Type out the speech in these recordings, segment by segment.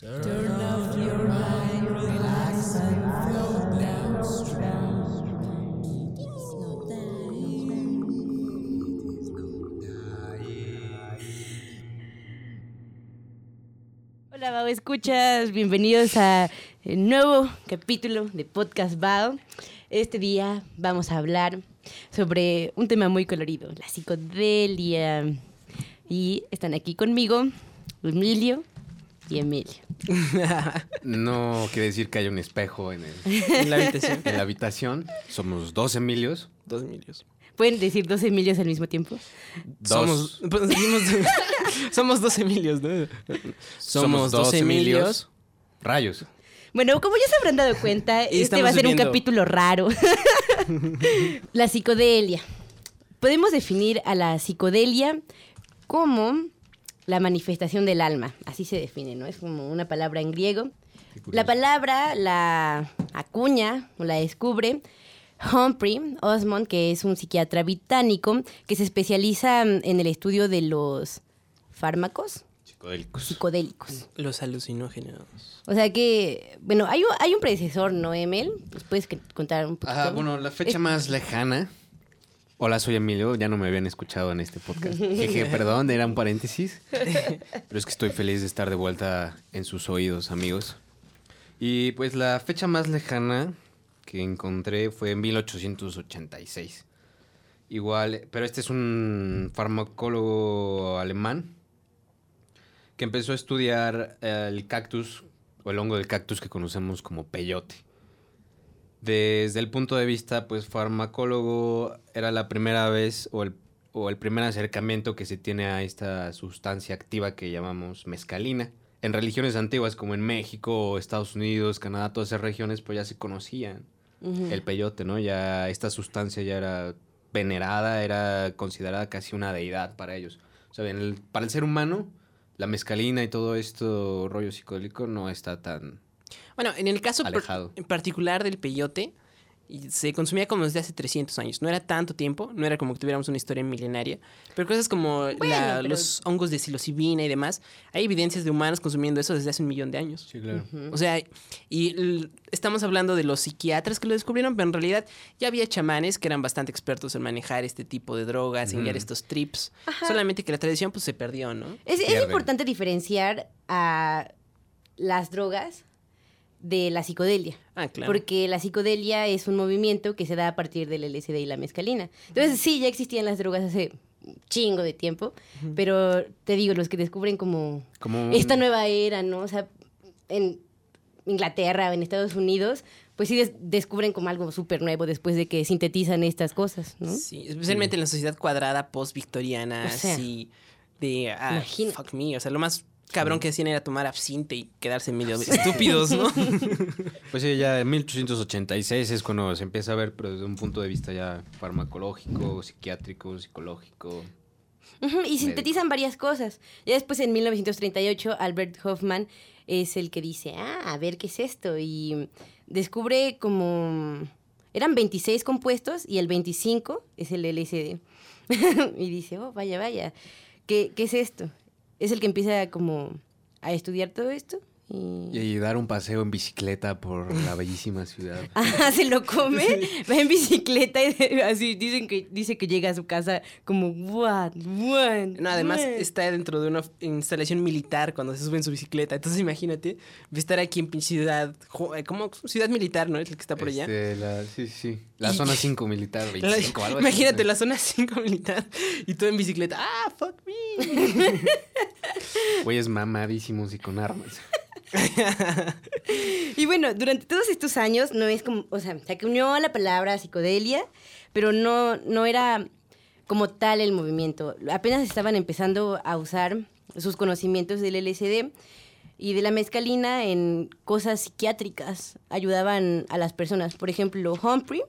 Turn off your mind, relax and flow downstream. Hola, Bao, escuchas. Bienvenidos a el nuevo capítulo de Podcast Bao. Este día vamos a hablar sobre un tema muy colorido, la psicodelia. Y están aquí conmigo Emilio y Emilio. No quiere decir que haya un espejo en, el- En la habitación. en la habitación. Somos dos Emilios. Dos Emilios. ¿Pueden decir dos Emilios al mismo tiempo? Dos. Somos, pues, somos dos Emilios, ¿no? Somos, dos, Emilios. Rayos. Bueno, como ya se habrán dado cuenta, Y este va a ser un capítulo raro. la psicodelia. Podemos definir a la psicodelia como la manifestación del alma. Así se define, ¿no? Es como una palabra en griego. La palabra la acuña o la descubre Humphrey Osmond, que es un psiquiatra británico que se especializa en el estudio de los fármacos Psicodélicos. psicodélicos. Los alucinógenos. O sea que, bueno, hay un, hay un predecesor, ¿no, Emil? ¿Nos puedes contar un poquito? Ajá, bueno, la fecha más lejana. Hola, soy Emilio. Ya no me habían escuchado en este podcast. Perdón, era un paréntesis. Pero es que estoy feliz de estar de vuelta en sus oídos, amigos. Y pues la fecha más lejana que encontré fue en 1886. Igual, pero este es un farmacólogo alemán que empezó a estudiar el cactus o el hongo del cactus que conocemos como peyote. Desde el punto de vista, pues, farmacólogo, era la primera vez o el, o el primer acercamiento que se tiene a esta sustancia activa que llamamos mescalina. En religiones antiguas como en México, Estados Unidos, Canadá, todas esas regiones, pues ya se conocían el peyote, ¿no? Ya esta sustancia ya era venerada, era considerada casi una deidad para ellos. O sea, el- para el ser humano, la mescalina y todo esto rollo psicodélico no está tan... Bueno, en el caso en particular del peyote, se consumía como desde hace 300 años. No era tanto tiempo, no era como que tuviéramos una historia milenaria. Pero cosas como la- Bueno, pero- los hongos de psilocibina y demás, hay evidencias de humanos consumiendo eso desde hace un millón de años. Sí, claro. O sea, y estamos hablando de los psiquiatras que lo descubrieron, pero en realidad ya había chamanes que eran bastante expertos en manejar este tipo de drogas, en guiar estos trips. Solamente que la tradición pues se perdió, ¿no? Es, importante diferenciar a las drogas de la psicodelia. Ah, claro. Porque la psicodelia es un movimiento que se da a partir del LSD y la mescalina. Entonces, sí, ya existían las drogas hace un chingo de tiempo, pero te digo, los que descubren como Como esta nueva era, ¿no? O sea, en Inglaterra o en Estados Unidos, pues sí des- descubren como algo súper nuevo después de que sintetizan estas cosas, ¿no? Sí, especialmente en la sociedad cuadrada post-victoriana, O sea, así de ah, imagínate. fuck me, o sea, lo más cabrón que hacían era tomar absinte y quedarse medio estúpidos, ¿no? Pues sí, ya en 1886 es cuando se empieza a ver, pero desde un punto de vista ya farmacológico, psiquiátrico, psicológico. Y sintetizan varias cosas. Ya después, en 1938, Albert Hoffman es el que dice, ah, a ver qué es esto. Y descubre como... Eran 26 compuestos y el 25 es el LSD. y dice, oh, vaya, vaya, ¿qué, qué es esto? Es el que empieza como a estudiar todo esto. Y... Y dar un paseo en bicicleta por la bellísima ciudad. Ah, se lo come, va en bicicleta y así dicen que dice que llega a su casa como what, what. No, además what?". está dentro de una instalación militar cuando se sube en su bicicleta. Entonces imagínate estar aquí en ciudad, eh, ¿cómo? Ciudad militar, ¿no? Es el que está por allá. Este, la, sí, sí. La Y- zona 5 militar, La- 25, algo así. imagínate la zona 5 militar y todo en bicicleta. ¡Ah, fuck me! Güeyes mamadísimos y con armas. Y bueno, durante todos estos años no es como, o sea, se acuñó la palabra psicodelia, pero no, no era como tal el movimiento. Apenas estaban empezando a usar sus conocimientos del LSD y de la mescalina en cosas psiquiátricas. Ayudaban a las personas. Por ejemplo, Humphrey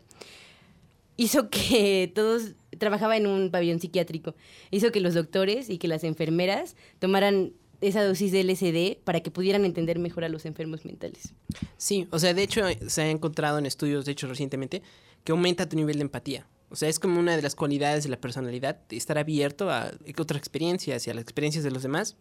hizo que todos trabajaba en un pabellón psiquiátrico. Hizo que los doctores y que las enfermeras tomaran esa dosis de LSD para que pudieran entender mejor a los enfermos mentales. Sí, o sea, de hecho se ha encontrado en estudios, de hecho recientemente, que aumenta tu nivel de empatía. O sea, es como una de las cualidades de la personalidad, estar abierto a otras experiencias y a las experiencias de los demás.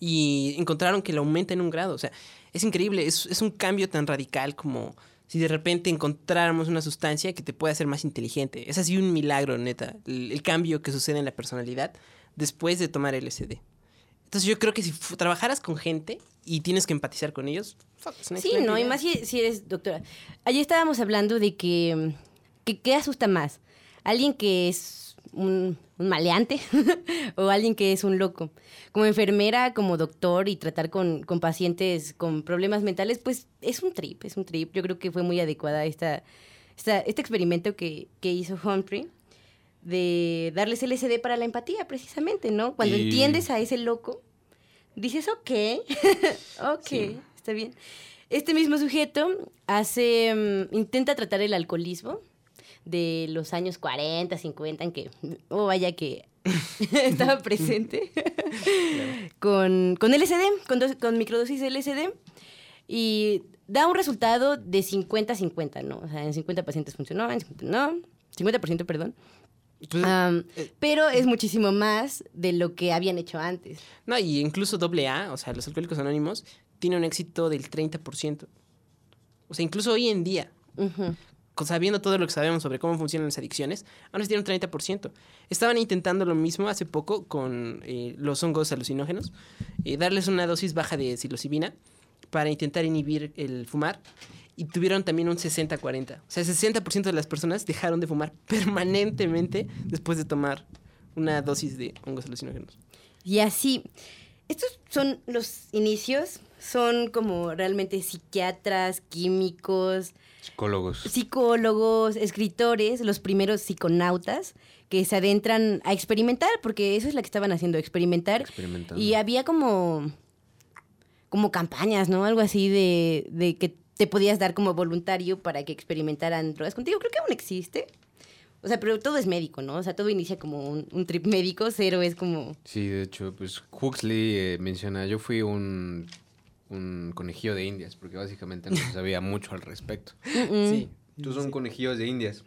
y encontraron que lo aumenta en un grado. O sea, es increíble, es, es un cambio tan radical como si de repente encontráramos una sustancia que te pueda hacer más inteligente. Es así un milagro, neta, el, el cambio que sucede en la personalidad después de tomar LSD. Entonces yo creo que si trabajaras con gente y tienes que empatizar con ellos, fuck, es una Sí, no, y idea. más si, si eres doctora. Ayer estábamos hablando de que, que ¿qué asusta más? ¿Alguien que es un, un maleante o alguien que es un loco? Como enfermera, como doctor y tratar con, con pacientes con problemas mentales, pues es un trip, es un trip. Yo creo que fue muy adecuada esta, esta, este experimento que, que hizo Humphrey de darles LSD para la empatía, precisamente, ¿no? Cuando Y- entiendes a ese loco, dices, ok, ok, Sí. está bien. Este mismo sujeto hace, mm, intenta tratar el alcoholismo de los años 40, 50, en que, oh vaya que estaba presente, con, con LSD, con, dos- con microdosis de LSD, y da un resultado de 50-50, ¿no? O sea, en 50 pacientes funcionó, en 50 no, 50%, perdón. Pues, eh, pero es muchísimo más de lo que habían hecho antes. No, y incluso AA, o sea, los alcohólicos anónimos, tiene un éxito del 30%. O sea, incluso hoy en día, sabiendo todo lo que sabemos sobre cómo funcionan las adicciones, aún así tiene un 30%. Estaban intentando lo mismo hace poco con eh, los hongos alucinógenos, eh, darles una dosis baja de psilocibina para intentar inhibir el fumar. Y tuvieron también un 60-40. O sea, el 60% de las personas dejaron de fumar permanentemente después de tomar una dosis de hongos alucinógenos. Y así, estos son los inicios, son como realmente psiquiatras, químicos, Psicólogos. psicólogos, escritores, los primeros psiconautas que se adentran a experimentar, porque eso es lo que estaban haciendo, experimentar. Y había como, como campañas, ¿no? Algo así de, de que te podías dar como voluntario para que experimentaran drogas contigo. Creo que aún existe. O sea, pero todo es médico, ¿no? O sea, todo inicia como un, un trip médico, cero es como... Sí, de hecho, pues Huxley eh, menciona, yo fui un, un conejillo de indias, porque básicamente no se sabía mucho al respecto. Sí. Tú son conejillos de indias.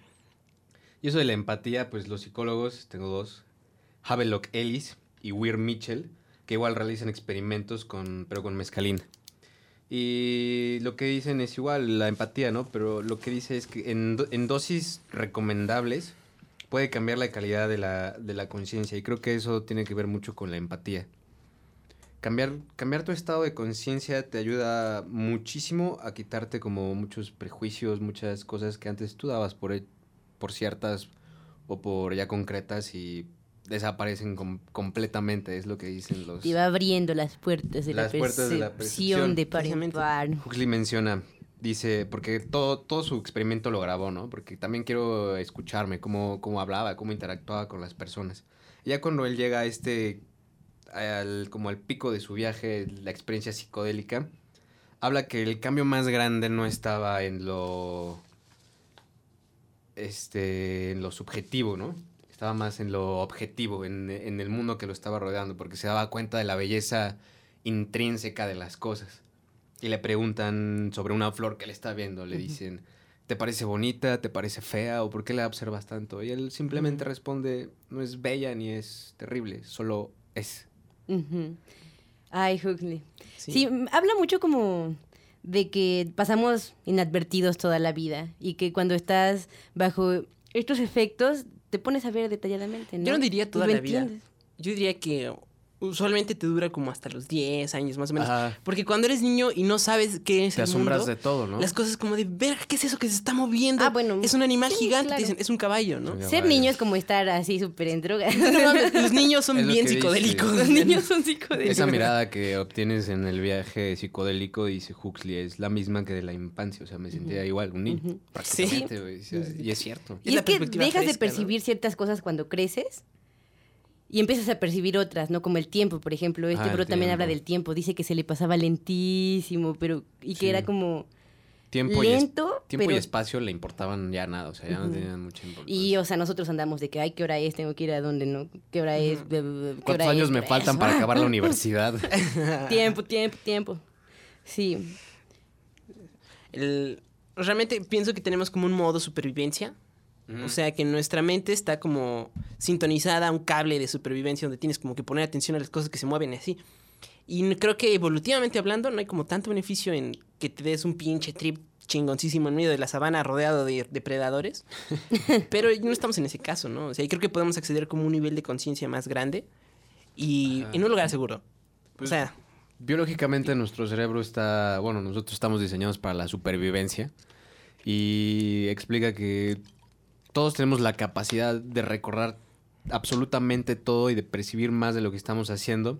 Y eso de la empatía, pues los psicólogos, tengo dos, Havelock Ellis y Weir Mitchell, que igual realizan experimentos con, pero con mezcalina. Y lo que dicen es igual, la empatía, ¿no? Pero lo que dice es que en, do- en dosis recomendables puede cambiar la calidad de la, de la conciencia. Y creo que eso tiene que ver mucho con la empatía. Cambiar, cambiar tu estado de conciencia te ayuda muchísimo a quitarte como muchos prejuicios, muchas cosas que antes tú dabas por, por ciertas o por ya concretas y desaparecen com- completamente, es lo que dicen los... Te va abriendo las puertas de, Las la, puertas de la percepción de par en precisamente. par. Huxley menciona, dice, porque todo, todo su experimento lo grabó, ¿no? Porque también quiero escucharme, cómo, cómo hablaba, cómo interactuaba con las personas. Y ya cuando él llega a este, al, como al pico de su viaje, la experiencia psicodélica, habla que el cambio más grande no estaba en lo, este, en lo subjetivo, ¿no? Estaba más en lo objetivo, en, en el mundo que lo estaba rodeando, porque se daba cuenta de la belleza intrínseca de las cosas. Y le preguntan sobre una flor que le está viendo, le dicen, ¿te parece bonita? ¿Te parece fea? ¿O por qué la observas tanto? Y él simplemente responde, no es bella ni es terrible, solo es. Ay, Huxley. Sí. Habla mucho como de que pasamos inadvertidos toda la vida y que cuando estás bajo estos efectos te pones a ver detalladamente, ¿no? Yo no diría toda la vida. entiendes. Yo diría que usualmente te dura como hasta los 10 años más o menos. Ajá. Porque cuando eres niño y no sabes qué es Te el asombras mundo, de todo, ¿no? las cosas como de, ver, ¿qué es eso que se está moviendo? Ah, bueno, Es un animal sí, gigante, claro. te dicen, es un caballo, ¿no? Sí. Ser niño es como estar así súper en droga. No mames, los niños son bien dice. psicodélicos. Los niños son psicodélicos. Esa mirada que obtienes en el viaje psicodélico, dice Huxley, es la misma que de la infancia. O sea, me sentía igual, un niño. Prácticamente, o sea, Y es cierto. Y es que dejas de percibir ciertas cosas cuando creces y empiezas a percibir otras, ¿no? Como el tiempo, por ejemplo. Este Ah, también habla del tiempo. Dice que se le pasaba lentísimo, pero... Y que Sí. era como Tiempo, y, es- lento, tiempo y espacio le importaban ya nada, o sea, ya no tenían mucha importancia. Y, o sea, nosotros andamos de que, ay, ¿qué hora es? Tengo que ir a dónde, ¿no? ¿Qué hora es? Bla, bla, bla, ¿Qué ¿Cuántos hora años es? me ¿Qué hora faltan para acabar la universidad? Tiempo, tiempo, tiempo. Sí. El- realmente pienso que tenemos como un modo supervivencia. O sea, que nuestra mente está como sintonizada a un cable de supervivencia donde tienes como que poner atención a las cosas que se mueven y así. Y creo que evolutivamente hablando no hay como tanto beneficio en que te des un pinche trip chingoncísimo en medio de la sabana rodeado de depredadores. Pero no estamos en ese caso, ¿no? O sea, y creo que podemos acceder como a un nivel de conciencia más grande y Ajá. en un lugar seguro. Pues, o sea, Biológicamente nuestro cerebro está, bueno, nosotros estamos diseñados para la supervivencia y explica que todos tenemos la capacidad de recordar absolutamente todo y de percibir más de lo que estamos haciendo,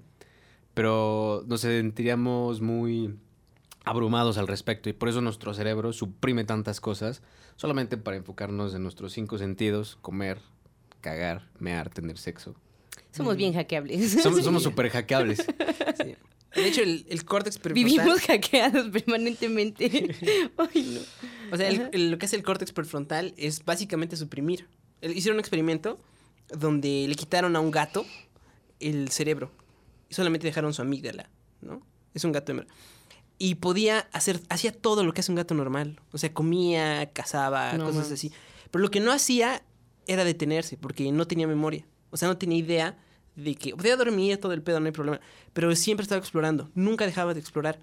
pero nos sentiríamos muy abrumados al respecto y por eso nuestro cerebro suprime tantas cosas solamente para enfocarnos en nuestros cinco sentidos, comer, cagar, mear, tener sexo. Somos bien hackeables. Somos, somos súper hackeables. sí. de hecho el, el córtex prefrontal... Vivimos hackeados permanentemente. Ay, no. O sea, el- el- lo que hace el córtex prefrontal es básicamente suprimir. Hicieron un experimento donde le quitaron a un gato el cerebro y solamente dejaron su amígdala, ¿no? Es un gato hembra. Y podía hacer, hacía todo lo que hace un gato normal. O sea, comía, cazaba, No cosas así. Pero lo que no hacía era detenerse, porque no tenía memoria. O sea, no tenía idea de que podía dormir todo el pedo, no hay problema. Pero siempre estaba explorando. Nunca dejaba de explorar.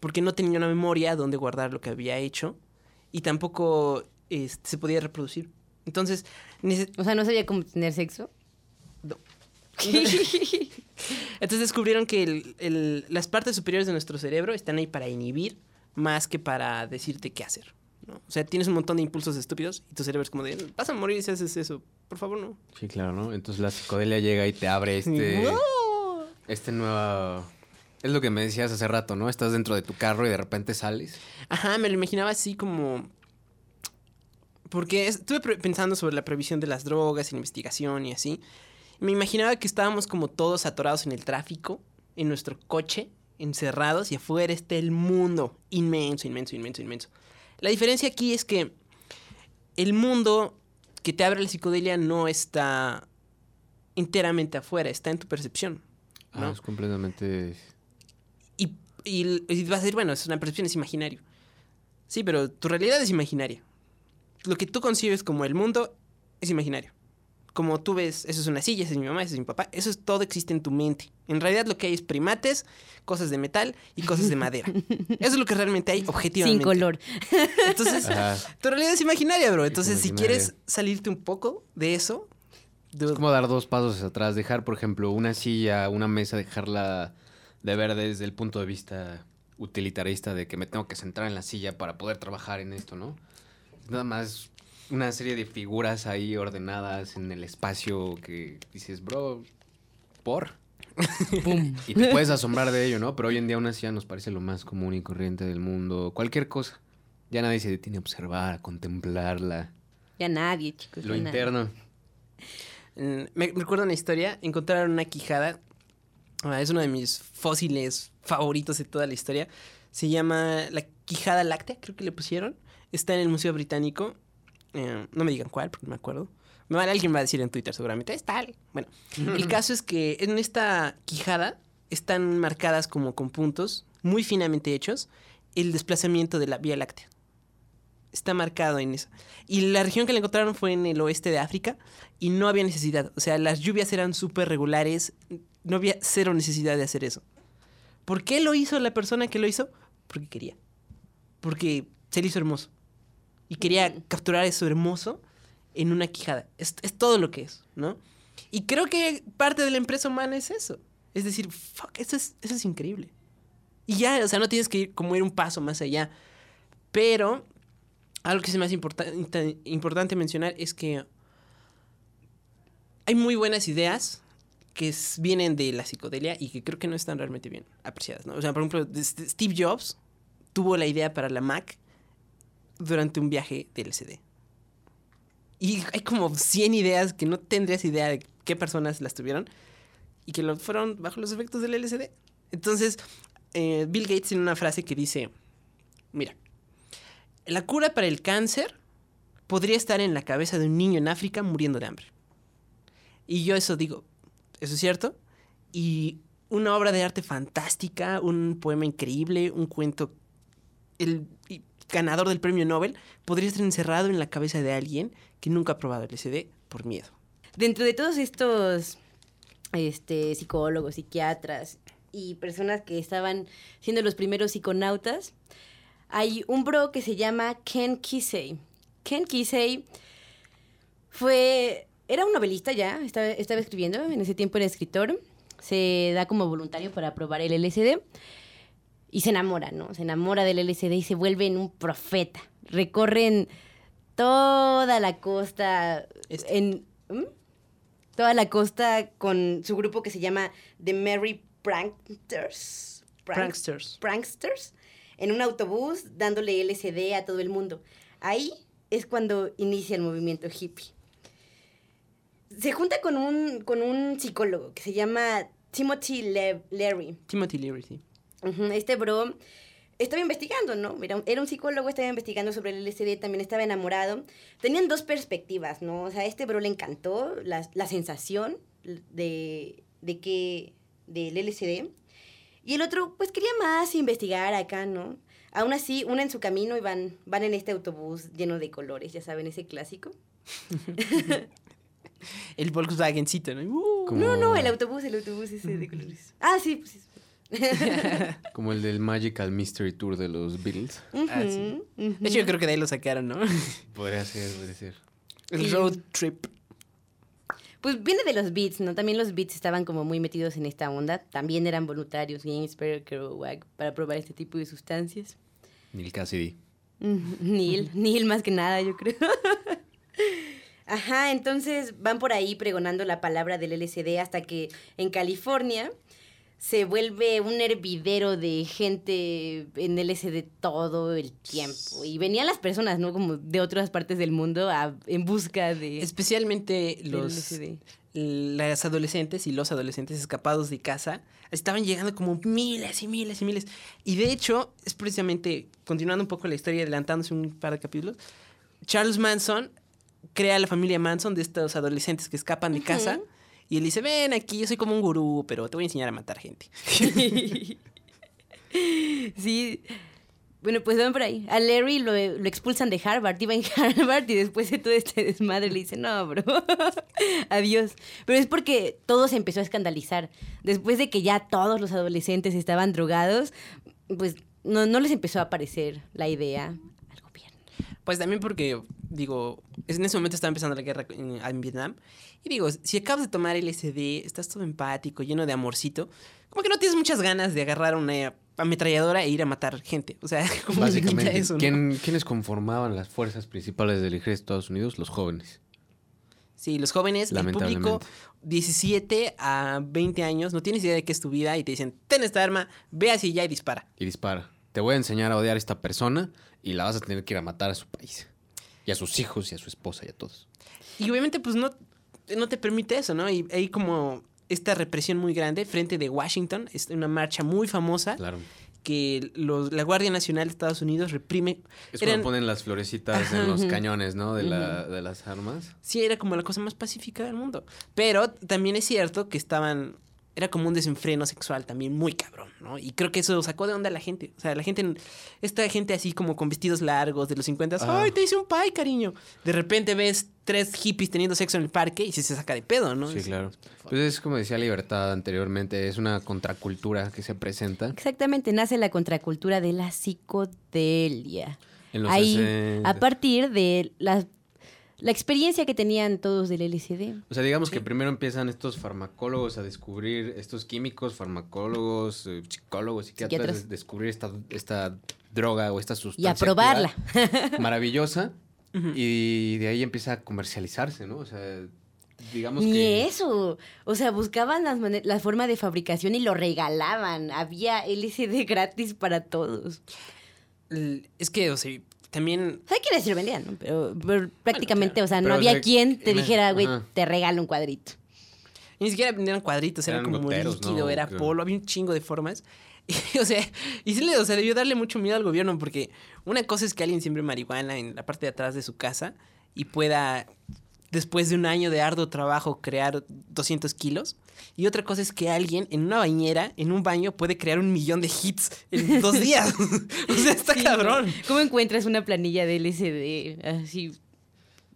Porque no tenía una memoria donde guardar lo que había hecho. Y tampoco este, se podía reproducir. Entonces, O sea, no sabía cómo tener sexo. No. entonces descubrieron que el- el- las partes superiores de nuestro cerebro están ahí para inhibir más que para decirte qué hacer. ¿No? O sea, tienes un montón de impulsos estúpidos y tu cerebro es como de, vas a morir si haces eso. Por favor, no. Sí, claro, ¿no? Entonces la psicodelia llega y te abre este, este nuevo... Es lo que me decías hace rato, ¿no? Estás dentro de tu carro y de repente sales. Ajá, me lo imaginaba así como... Porque es- estuve pensando sobre la prohibición de las drogas, investigación y así. Me imaginaba que estábamos como todos atorados en el tráfico, en nuestro coche, encerrados y afuera está el mundo inmenso, inmenso, inmenso, inmenso. La diferencia aquí es que el mundo que te abre la psicodelia no está enteramente afuera, está en tu percepción. Ah, ¿no? es completamente... Y, y, y vas a decir, bueno, es una percepción, es imaginario. Sí, pero tu realidad es imaginaria. Lo que tú concibes como el mundo es imaginario. Como tú ves, eso es una silla, esa es mi mamá, ese es mi papá, eso es todo existe en tu mente. En realidad lo que hay es primates, cosas de metal y cosas de madera. Eso es lo que realmente hay objetivamente. Sin color. Entonces, Ajá. tu realidad es imaginaria, bro. Entonces, si quieres salirte un poco de eso, Es como dar dos pasos atrás, dejar, por ejemplo, una silla, una mesa, dejarla de ver desde el punto de vista utilitarista de que me tengo que centrar en la silla para poder trabajar en esto, ¿no? Nada más una serie de figuras ahí ordenadas en el espacio que dices, bro, ¿por? Y te puedes asombrar de ello, ¿no? Pero hoy en día una silla nos parece lo más común y corriente del mundo. Cualquier cosa. Ya nadie se detiene a observar, a contemplarla. Ya nadie, chicos. Lo ya nadie. interno. Mm, Me, me recuerdo una historia, encontraron una quijada, ah, es uno de mis fósiles favoritos de toda la historia, se llama la quijada láctea, creo que le pusieron, está en el Museo Británico, eh, no me digan cuál, porque no me acuerdo, alguien va a decir en Twitter seguramente, es tal. Bueno, el caso es que en esta quijada están marcadas como con puntos muy finamente hechos el desplazamiento de la Vía Láctea. Está marcado en eso. Y la región que la encontraron fue en el oeste de África y no había necesidad. O sea, las lluvias eran súper regulares. No había cero necesidad de hacer eso. ¿Por qué lo hizo la persona que lo hizo? Porque quería. Porque se le hizo hermoso. Y quería capturar eso hermoso en una quijada. Es, es todo lo que es, ¿no? Y creo que parte de la empresa humana es eso. Es decir, fuck, eso es, eso es increíble. Y ya, o sea, no tienes que ir como ir un paso más allá. Pero algo que es más importa- importante mencionar es que hay muy buenas ideas que s- vienen de la psicodelia y que creo que no están realmente bien apreciadas. ¿no? O sea, por ejemplo, Steve Jobs tuvo la idea para la Mac durante un viaje de LCD. Y hay como 100 ideas que no tendrías idea de qué personas las tuvieron y que lo fueron bajo los efectos del LCD. Entonces, eh, Bill Gates tiene una frase que dice, mira, la cura para el cáncer podría estar en la cabeza de un niño en África muriendo de hambre. Y yo eso digo, ¿eso es cierto? Y una obra de arte fantástica, un poema increíble, un cuento, el y- ganador del premio Nobel, podría estar encerrado en la cabeza de alguien que nunca ha probado el LSD por miedo. Dentro de todos estos este, psicólogos, psiquiatras y personas que estaban siendo los primeros psiconautas, hay un bro que se llama Ken Kisei. Ken Kisei fue, era un novelista ya, estaba, estaba escribiendo, en ese tiempo era escritor, se da como voluntario para probar el LSD y se enamora, ¿no? Se enamora del LSD y se vuelve en un profeta. Recorren toda la costa Este. en toda la costa con su grupo que se llama The Merry Pranksters. Prank- Pranksters. Pranksters en un autobús dándole LSD a todo el mundo. Ahí es cuando inicia el movimiento hippie. Se junta con un, con un psicólogo que se llama Timothy Le- Leary. Timothy Leary, sí. Este bro estaba investigando, ¿no? Era un, era un psicólogo, estaba investigando sobre el LSD, también estaba enamorado. Tenían dos perspectivas, ¿no? O sea, a este bro le encantó la, la sensación de, de que del LSD. Y el otro, pues quería más investigar acá, ¿no? Aún así, una en su camino y van, van en este autobús lleno de colores, ya saben, ese clásico. El Volkswagencito, ¿no? Uh, No, no, el autobús, el autobús ese de colores. Ah, sí, pues sí. Como el del Magical Mystery Tour de los Beatles. Ah, sí. De hecho, yo creo que de ahí lo sacaron, ¿no? Podría ser, podría ser. El road trip. Pues viene de los Beats, ¿no? También los Beats estaban como muy metidos en esta onda. También eran voluntarios, James Perry, Kerouac, para probar este tipo de sustancias. Neil Cassidy. Neil, Neil más que nada, yo creo. Ajá, entonces van por ahí pregonando la palabra del LSD hasta que en California se vuelve un hervidero de gente en LSD todo el tiempo. Y venían las personas, ¿no? Como de otras partes del mundo a- en busca de... Especialmente los, LSD. las adolescentes y los adolescentes escapados de casa estaban llegando como miles y miles y miles. Y de hecho, es precisamente, continuando un poco la historia, adelantándose un par de capítulos, Charles Manson crea la familia Manson de estos adolescentes que escapan de casa. Y él dice, ven aquí, yo soy como un gurú, pero te voy a enseñar a matar gente. sí. Bueno, pues van por ahí. A Larry lo, expulsan de Harvard. Iba en Harvard y después de todo este desmadre le dicen, no, bro, adiós. Pero es porque todo se empezó a escandalizar. Después de que ya todos los adolescentes estaban drogados, pues no, no les empezó a parecer la idea. Pues también porque, digo, en ese momento estaba empezando la guerra en, en Vietnam. Y digo, si acabas de tomar LSD, estás todo empático, lleno de amorcito, como que no tienes muchas ganas de agarrar una ametralladora e ir a matar gente. O sea, como Básicamente, eso, ¿no? ¿quién- ¿quiénes conformaban las fuerzas principales del ejército de Estados Unidos? Los jóvenes. Sí, los jóvenes, el público, Lamentablemente. 17 a 20 años, no tienes idea de qué es tu vida y te dicen, ten esta arma, ve así ya y dispara. Y dispara. Te voy a enseñar a odiar a esta persona y la vas a tener que ir a matar a su país. Y a sus hijos y a su esposa y a todos. Y obviamente, pues no, no te permite eso, ¿no? Y hay como esta represión muy grande frente de Washington, es una marcha muy famosa. Claro. que los, la Guardia Nacional de Estados Unidos reprime. Es Eran- cuando ponen las florecitas en los cañones, ¿no? De, la- de las armas. Sí, era como la cosa más pacífica del mundo. Pero también es cierto que estaban. Era como un desenfreno sexual también muy cabrón, ¿no? Y creo que eso sacó de onda a la gente. O sea, la gente. Esta gente así como con vestidos largos de los 50. Ah. ¡Ay, te hice un pie, cariño! De repente ves tres hippies teniendo sexo en el parque y sí se saca de pedo, ¿no? Sí, Es- claro. Pues es como decía Libertad anteriormente, es una contracultura que se presenta. Exactamente, nace la contracultura de la psicodelia. En los Ahí, 60. a partir de la, la experiencia que tenían todos del LSD. O sea, digamos que primero empiezan estos farmacólogos a descubrir, estos químicos, farmacólogos, eh, psicólogos, psiquiatras, Psiquiatras. a descubrir esta, esta droga o esta Y sustancia. a probarla. maravillosa. Y de ahí empieza a comercializarse, ¿no? O sea, digamos Ni que... eso. O sea, buscaban las mane- la forma de fabricación y lo regalaban. Había LSD gratis para todos. Es que, o sea, también. Hay quienes sí lo vendían, ¿no? Pero, pero prácticamente, claro. o sea, no había quien te dijera, güey, te regalo un cuadrito. Y ni siquiera vendían cuadritos, era Eran como goteros, líquido, ¿no? era Creo. polvo, había un chingo de formas. Y, o sea, y sí le, o sea, debió darle mucho miedo al gobierno porque una cosa es que alguien siembre marihuana en la parte de atrás de su casa y pueda, después de un año de arduo trabajo, crear 200 kilos. Y otra cosa es que alguien en una bañera, en un baño, puede crear un millón de hits en dos días. o sea, está Sí, cabrón. ¿Cómo encuentras una planilla de LSD así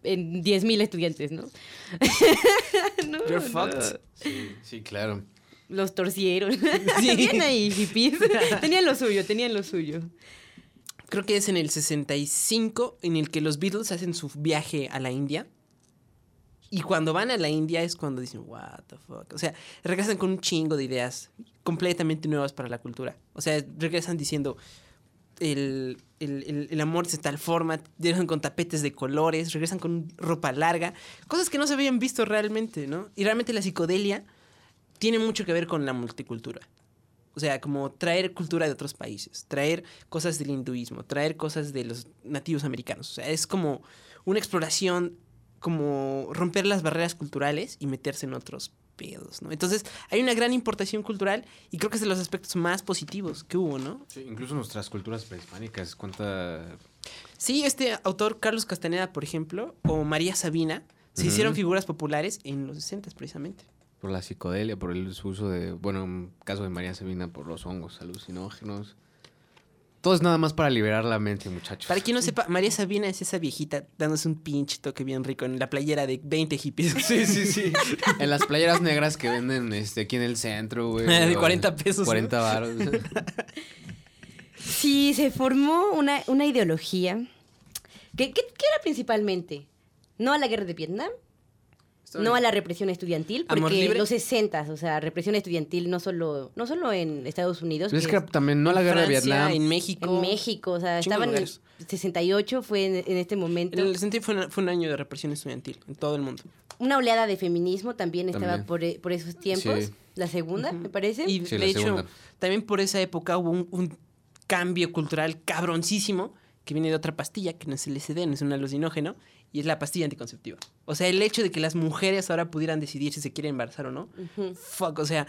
en 10.000 estudiantes, no? no, You're no. fucked. Sí, sí, claro. los torcieron. Sí. Bien ahí, hippies. tenían lo suyo, tenían lo suyo. Creo que es en el 65 en el que los Beatles hacen su viaje a la India. Y cuando van a la India es cuando dicen, what the fuck. O sea, regresan con un chingo de ideas completamente nuevas para la cultura. O sea, regresan diciendo, el, el- el- amor de tal forma, regresan con tapetes de colores, regresan con ropa larga, cosas que no se habían visto realmente, ¿no? Y realmente la psicodelia tiene mucho que ver con la multicultura. O sea, como traer cultura de otros países, traer cosas del hinduismo, traer cosas de los nativos americanos. O sea, es como una exploración, como romper las barreras culturales y meterse en otros pedos, ¿no? Entonces, hay una gran importación cultural y creo que es de los aspectos más positivos que hubo, ¿no? Sí, incluso nuestras culturas prehispánicas, cuánta... Sí, este autor, Carlos Castaneda, por ejemplo, o María Sabina, se hicieron figuras populares en los 60 precisamente. Por la psicodelia, por el uso de, bueno, en caso de María Sabina, por los hongos alucinógenos. Todo es nada más para liberar la mente, muchachos. Para quien no sepa, María Sabina es esa viejita dándose un pinche toque bien rico en la playera de 20 hippies. Sí, sí, sí. En las playeras negras que venden este, aquí en el centro, güey. De o 40 pesos, 40 varos. Sí, se formó una, una ideología que, que- que era principalmente no a la guerra de Vietnam, no a la represión estudiantil, porque los 60, o sea, represión estudiantil no solo, no solo en Estados Unidos, Pues es que también no a la guerra de Vietnam. En México. en México, o sea, estaban en lugares. 68 fue en, en este momento. En el sentido fue, una- fue un año de represión estudiantil en todo el mundo. Una oleada de feminismo también estaba También. por, e- por esos tiempos, Sí. la segunda, me parece. Y Sí, de la hecho, segunda. también por esa época hubo un, un cambio cultural cabroncísimo que viene de otra pastilla, que no es LSD, no es un alucinógeno, y es la pastilla anticonceptiva. O sea, el hecho de que las mujeres ahora pudieran decidir si se quieren embarazar o no. Fuck, o sea,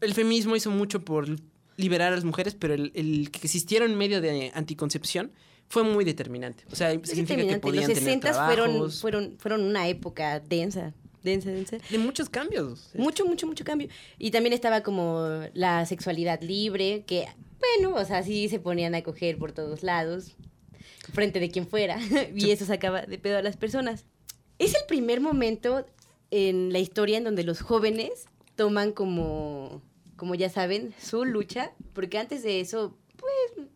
el feminismo hizo mucho por liberar a las mujeres, pero el, el que existiera un medio de anticoncepción fue muy determinante. O sea, Es significa que podían Los tener 60 fueron, trabajos, fueron, fueron una época densa, densa, densa. de muchos cambios. Mucho, mucho, mucho cambio. Y también estaba como la sexualidad libre, que, bueno, o sea, sí se ponían a coger por todos lados, frente de quien fuera, y eso sacaba de pedo a las personas. Es el primer momento en la historia en donde los jóvenes toman como, como ya saben, su lucha, porque antes de eso, pues,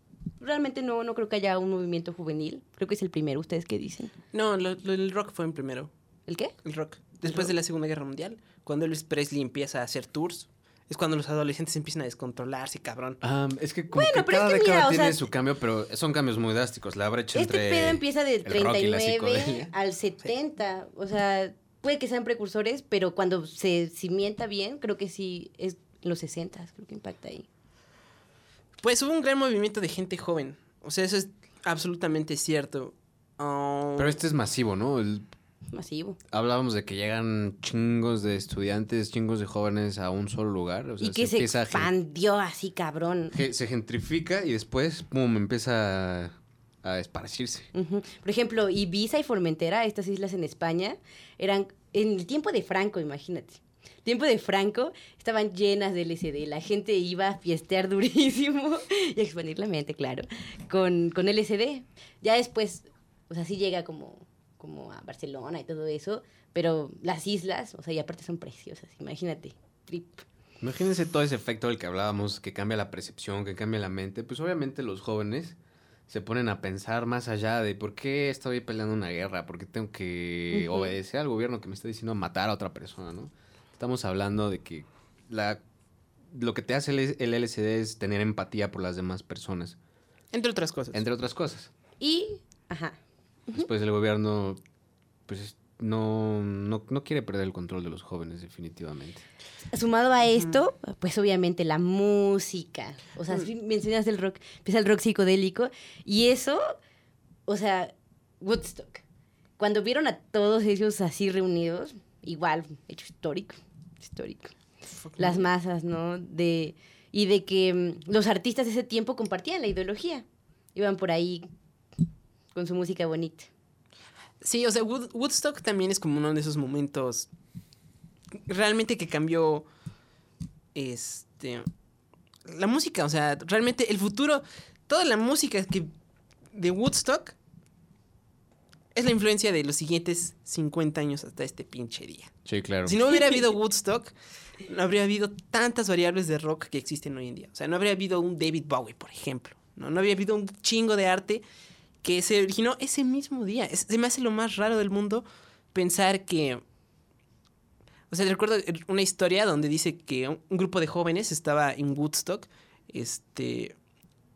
realmente no, no creo que haya un movimiento juvenil. Creo que es el primero, ¿ustedes qué dicen? No, lo- lo- el rock fue en primero. ¿El qué? El rock. Después de la Segunda Guerra Mundial, cuando Elvis Presley empieza a hacer tours, es cuando los adolescentes empiezan a descontrolarse, cabrón. Ah, es que como Bueno, que pero es cada que década mira, o tiene sea- su cambio, pero son cambios muy drásticos. La brecha Este entre pedo empieza del el rock y la 39 psicodelia. al 70. O sea, puede que sean precursores, pero cuando se cimienta bien, creo que sí es los 60, creo que impacta ahí. Pues hubo un gran movimiento de gente joven. O sea, eso es absolutamente cierto. Pero este es masivo, ¿no? El- Masivo. hablábamos de que llegan chingos de estudiantes, chingos de jóvenes a un solo lugar. O sea, y que se, expandió así, cabrón. se gentrifica y después, pum, empieza a, a esparcirse. Por ejemplo, Ibiza y Formentera, estas islas en España, eran en el tiempo de Franco, imagínate. Tiempo de Franco, estaban llenas de LSD. La gente iba a fiestear durísimo y a expandir la mente, claro, con, con LSD. Ya después, o sea, sí llega como, como a Barcelona y todo eso, pero las islas, o sea, y aparte son preciosas, imagínate. Trip. Imagínense todo ese efecto del que hablábamos, que cambia la percepción, que cambia la mente. Pues obviamente los jóvenes se ponen a pensar más allá de por qué estoy peleando una guerra, por qué tengo que obedecer al gobierno que me está diciendo matar a otra persona, ¿no? Estamos hablando de que la, lo que te hace el, el LSD es tener empatía por las demás personas, entre otras cosas. entre otras cosas. Y, ajá, Después el gobierno, pues no, no, no quiere perder el control de los jóvenes, definitivamente. Sumado a esto, pues obviamente la música. O sea, si mencionas el rock, empieza el rock psicodélico. Y eso, o sea, Woodstock. Cuando vieron a todos ellos así reunidos, igual, hecho histórico, histórico. Las masas, ¿no? De, y de que mm, los artistas de ese tiempo compartían la ideología. Iban por ahí con su música bonita. Sí, o sea, Wood- Woodstock también es como uno de esos momentos realmente que cambió este la música, o sea, realmente el futuro, toda la música que de Woodstock es la influencia de los siguientes 50 años hasta este pinche día. Sí, claro. Si no hubiera habido Woodstock, no habría habido tantas variables de rock que existen hoy en día. O sea, no habría habido un David Bowie, por ejemplo. No, no habría habido un chingo de arte que se originó ese mismo día. Se me hace lo más raro del mundo pensar que... O sea, recuerdo una historia donde dice que un, un grupo de jóvenes estaba en Woodstock, este,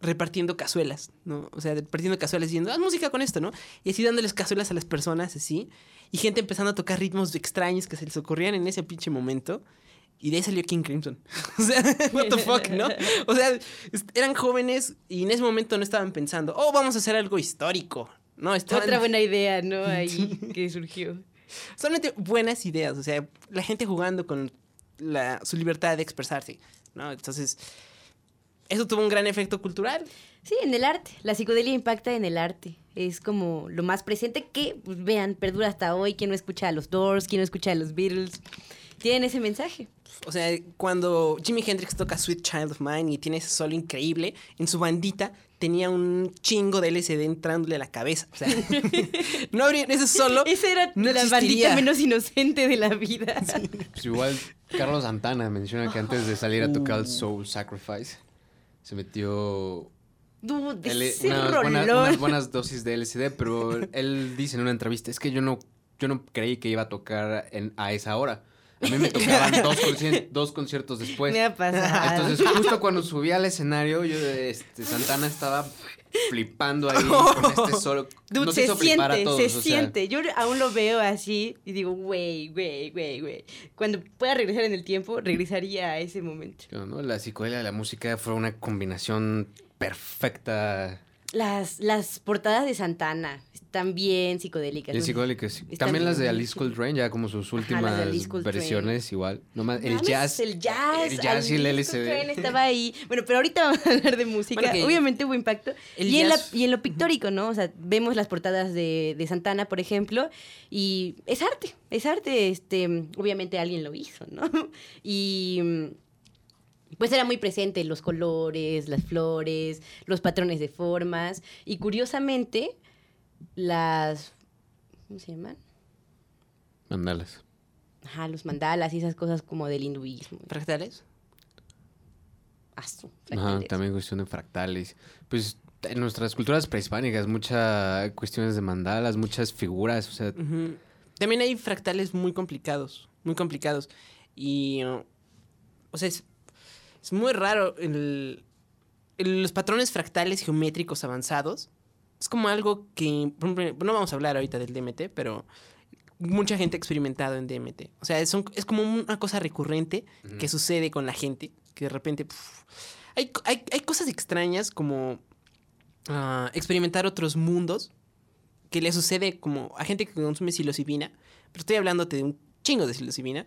repartiendo cazuelas, ¿no? O sea, repartiendo cazuelas diciendo, haz música con esto, ¿no? Y así dándoles cazuelas a las personas, así. Y gente empezando a tocar ritmos extraños que se les ocurrían en ese pinche momento. Y de ahí salió King Crimson. O sea, what the fuck, ¿no? O sea, eran jóvenes y en ese momento no estaban pensando, oh, vamos a hacer algo histórico. No, estaban Otra buena idea, ¿no? Ahí que surgió. solamente buenas ideas. O sea, la gente jugando con la- su libertad de expresarse, ¿no? Entonces, eso tuvo un gran efecto cultural. Sí, en el arte. La psicodelia impacta en el arte. Es como lo más presente que, pues, vean, perdura hasta hoy. ¿Quién no escucha a los Doors? ¿Quién no escucha a los Beatles? Tienen ese mensaje. O sea, cuando Jimi Hendrix toca Sweet Child of Mine y tiene ese solo increíble, en su bandita tenía un chingo de LSD entrándole a la cabeza. O sea, no habría ese solo. Esa era no la bandita menos inocente de la vida. Pues igual Carlos Santana menciona que antes de salir a tocar el Soul Sacrifice se metió Dude, L- ese unas, buenas, unas buenas dosis de LSD, pero él dice en una entrevista, es que yo no, yo no creí que iba a tocar en, a esa hora. A mí me tocaban dos, concien- dos conciertos después. Me ha pasado. Entonces, justo cuando subí al escenario, yo, este, Santana estaba flipando ahí con este solo. Dude, nos se hizo flipar a siente, todos, se sea, siente. Yo aún lo veo así y digo, güey, güey, güey, güey. Cuando pueda regresar en el tiempo, regresaría a ese momento. La psicodelia y la música fue una combinación perfecta. Las, las portadas de Santana están bien psicodélicas. ¿no? sí. También las de Alice Coltrane, ya como sus Ajá, últimas Coltrane. versiones, igual. Nomás, el Mames, jazz. El jazz. El jazz y el LSD. estaba ahí. Bueno, pero ahorita vamos a hablar de música. Bueno, Obviamente hubo impacto. el Y en, la- y en lo pictórico, ¿no? O sea, vemos las portadas de, de Santana, por ejemplo, y es arte. Es arte. Este, obviamente alguien lo hizo, ¿no? Y. Pues era muy presente los colores, las flores, los patrones de formas. Y curiosamente, las. ¿Cómo se llaman? Mandalas. Ajá, los mandalas y esas cosas como del hinduismo. ¿Fractales? Asu, Ajá, fractales. también cuestión de fractales. Pues en nuestras culturas prehispánicas, muchas cuestiones de mandalas, muchas figuras, o sea. También hay fractales muy complicados, muy complicados. Y, uh, o sea, es, es muy raro el, el- los patrones fractales geométricos avanzados. Es como algo que, no vamos a hablar ahorita del DMT, pero mucha gente ha experimentado en DMT. O sea, es, un- es como una cosa recurrente que sucede con la gente, que de repente... puf, hay, hay, hay cosas extrañas como ah, experimentar otros mundos que le sucede como a gente que consume psilocibina, pero estoy hablándote de un chingo de psilocibina,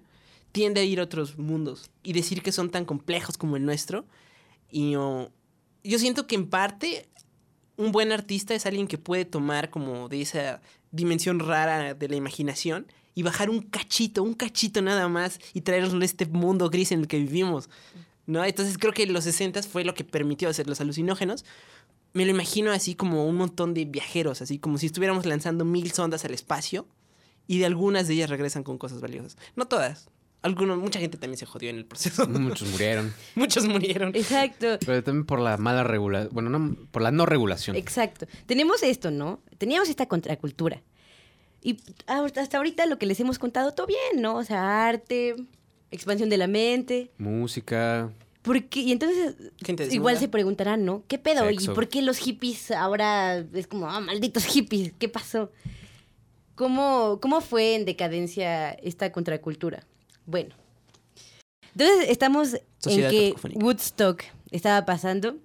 tiende a ir a otros mundos y decir que son tan complejos como el nuestro. Y yo siento que en parte un buen artista es alguien que puede tomar como de esa dimensión rara de la imaginación y bajar un cachito, un cachito nada más y traernos este mundo gris en el que vivimos. ¿No? Entonces creo que los 60 fue lo que permitió hacer los alucinógenos. Me lo imagino así como un montón de viajeros, así como si estuviéramos lanzando mil sondas al espacio y de algunas de ellas regresan con cosas valiosas. No todas. Algunos, mucha gente también se jodió en el proceso. muchos murieron. Muchos murieron. Exacto. Pero también por la mala regulación, bueno, no, por la no regulación. Exacto. Tenemos esto, ¿no? Teníamos esta contracultura. Y hasta ahorita lo que les hemos contado, todo bien, ¿no? O sea, arte, expansión de la mente. Música, ¿Por qué? Y entonces, igual se preguntarán, ¿no? ¿Qué pedo? ¿Y por qué los hippies ahora es como, ah, malditos hippies? ¿Qué pasó? ¿Cómo, ¿Cómo fue en decadencia esta contracultura? Bueno. Entonces estamos Sociedad en que. Woodstock estaba pasando.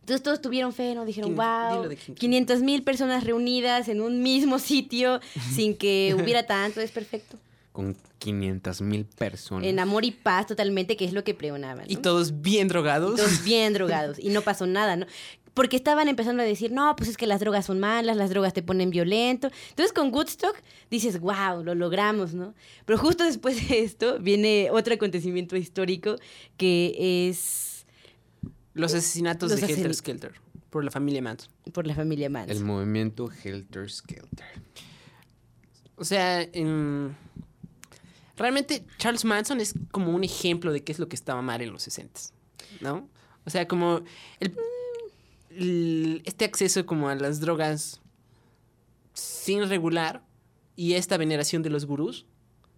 Entonces todos tuvieron fe, ¿no? Dijeron, wow, dilo de Kim- 500 mil personas reunidas en un mismo sitio sin que hubiera tanto, es perfecto. con 500 mil personas. En amor y paz totalmente, que es lo que pregonaban. Y todos bien drogados. Y todos bien drogados y no pasó nada, ¿no? Porque estaban empezando a decir, no, pues es que las drogas son malas, las drogas te ponen violento. Entonces con Woodstock dices, wow, lo logramos, ¿no? Pero justo después de esto viene otro acontecimiento histórico que es... Los asesinatos Los de Helter Skelter. por la familia Manson. por la familia El Manson. movimiento Helter Skelter. O sea, en- realmente Charles Manson es como un ejemplo de qué es lo que estaba mal en los 60 ¿no? O sea, como el, el- este acceso como a las drogas sin regular y esta veneración de los gurús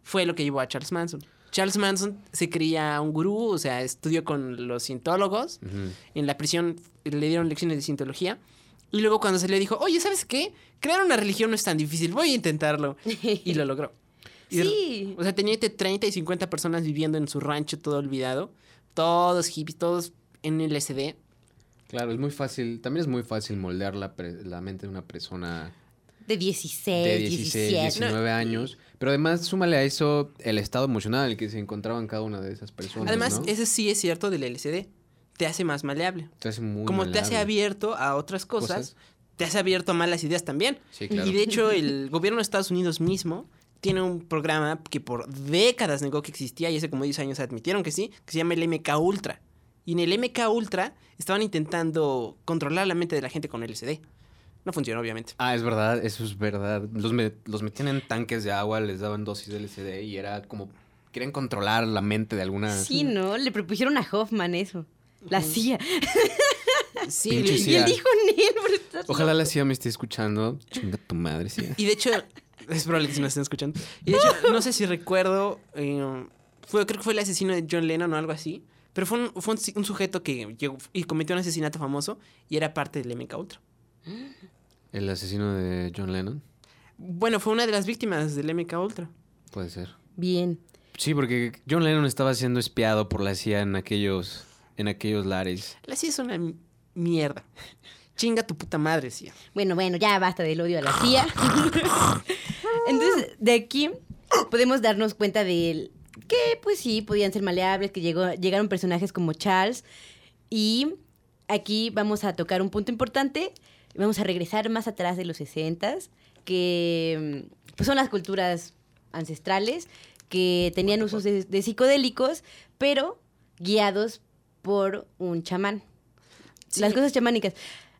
fue lo que llevó a Charles Manson. Charles Manson se creía un gurú, o sea, estudió con los cientólogos. Ujú. En la prisión le dieron lecciones de cientología. Y luego cuando salió dijo, oye, ¿sabes qué? Crear una religión no es tan difícil, voy a intentarlo. Y lo logró. Y Sí. O sea, tenía entre 30 y 50 personas viviendo en su rancho todo olvidado. Todos hippies, todos en LSD. Claro, es muy fácil. También es muy fácil moldear la, pre- la mente de una persona De 16, de 16, 17. 19 años. Pero además, súmale a eso el estado emocional en el que se encontraban cada una de esas personas. Además, ¿no? ese sí es cierto del LSD. Te hace más maleable. Te hace muy Como te hace abierto a otras cosas, Cosas. te hace abierto a malas ideas también. Sí, claro. Y de hecho, el gobierno de Estados Unidos mismo tiene un programa que por décadas negó que existía y hace como 10 años admitieron que sí, que se llama el MK Ultra. Y en el MK Ultra estaban intentando controlar la mente de la gente con LSD. No funcionó, obviamente. Ah, es verdad, eso es verdad. Los, me- los metían en tanques de agua, les daban dosis de LSD y era como... Querían controlar la mente de alguna... Sí, ¿no? Le propusieron a Hoffman eso. La CIA. Sí, Pinche y- Y CIA. él dijo estás Ojalá la CIA me esté escuchando. Chinga tu madre, CIA. Y de hecho, es probable que se nos estén escuchando. Y de hecho, no sé si recuerdo, eh, fue, creo que fue el asesino de John Lennon o algo así. Pero fue un, fue un, un sujeto que llegó y cometió un asesinato famoso y era parte del MK Ultra. El asesino de John Lennon. Bueno, fue una de las víctimas del MK Ultra. Puede ser. Bien. Sí, porque John Lennon estaba siendo espiado por la CIA en aquellos, en aquellos lares. La CIA es una mierda. Chinga tu puta madre, CIA. Bueno, bueno, ya basta del odio a la CIA. Entonces, de aquí podemos darnos cuenta de que, pues sí, podían ser maleables, que llegó, llegaron personajes como Charles. Y aquí vamos a tocar un punto importante. Vamos a regresar más atrás de los 60 que pues son las culturas ancestrales que tenían usos de, de psicodélicos, pero guiados por un chamán. Las cosas chamánicas.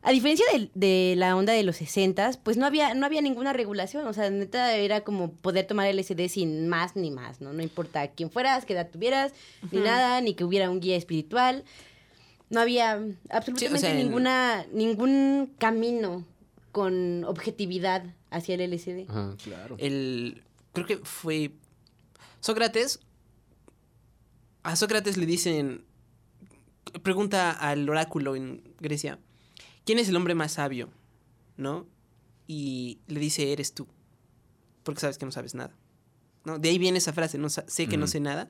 A diferencia de, de la onda de los 60 pues no había, no había ninguna regulación. O sea, neta era como poder tomar LSD sin más ni más, ¿no? No importa quién fueras, qué edad tuvieras, ni nada, ni que hubiera un guía espiritual. No había absolutamente sea, en- ninguna, ningún camino con objetividad hacia el LSD. Ajá, claro. El, creo que fue Sócrates. A Sócrates le dicen, pregunta al oráculo en Grecia, ¿quién es el hombre más sabio? ¿No? Y le dice, eres tú, porque sabes que no sabes nada. ¿No? De ahí viene esa frase, no sé que no sé nada.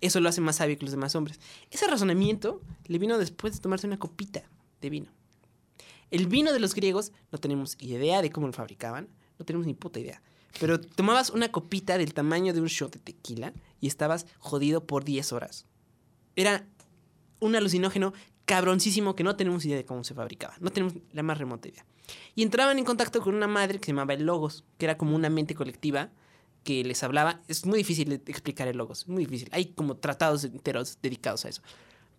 Eso lo hace más sabio que los demás hombres. Ese razonamiento le vino después de tomarse una copita de vino. El vino de los griegos no tenemos idea de cómo lo fabricaban, no tenemos ni puta idea. Pero tomabas una copita del tamaño de un shot de tequila y estabas jodido por 10 horas. Era un alucinógeno cabroncísimo que no tenemos idea de cómo se fabricaba. No tenemos la más remota idea. Y entraban en contacto con una madre que se llamaba el Logos, que era como una mente colectiva que les hablaba. Es muy difícil explicar el Logos, muy difícil. Hay como tratados enteros dedicados a eso.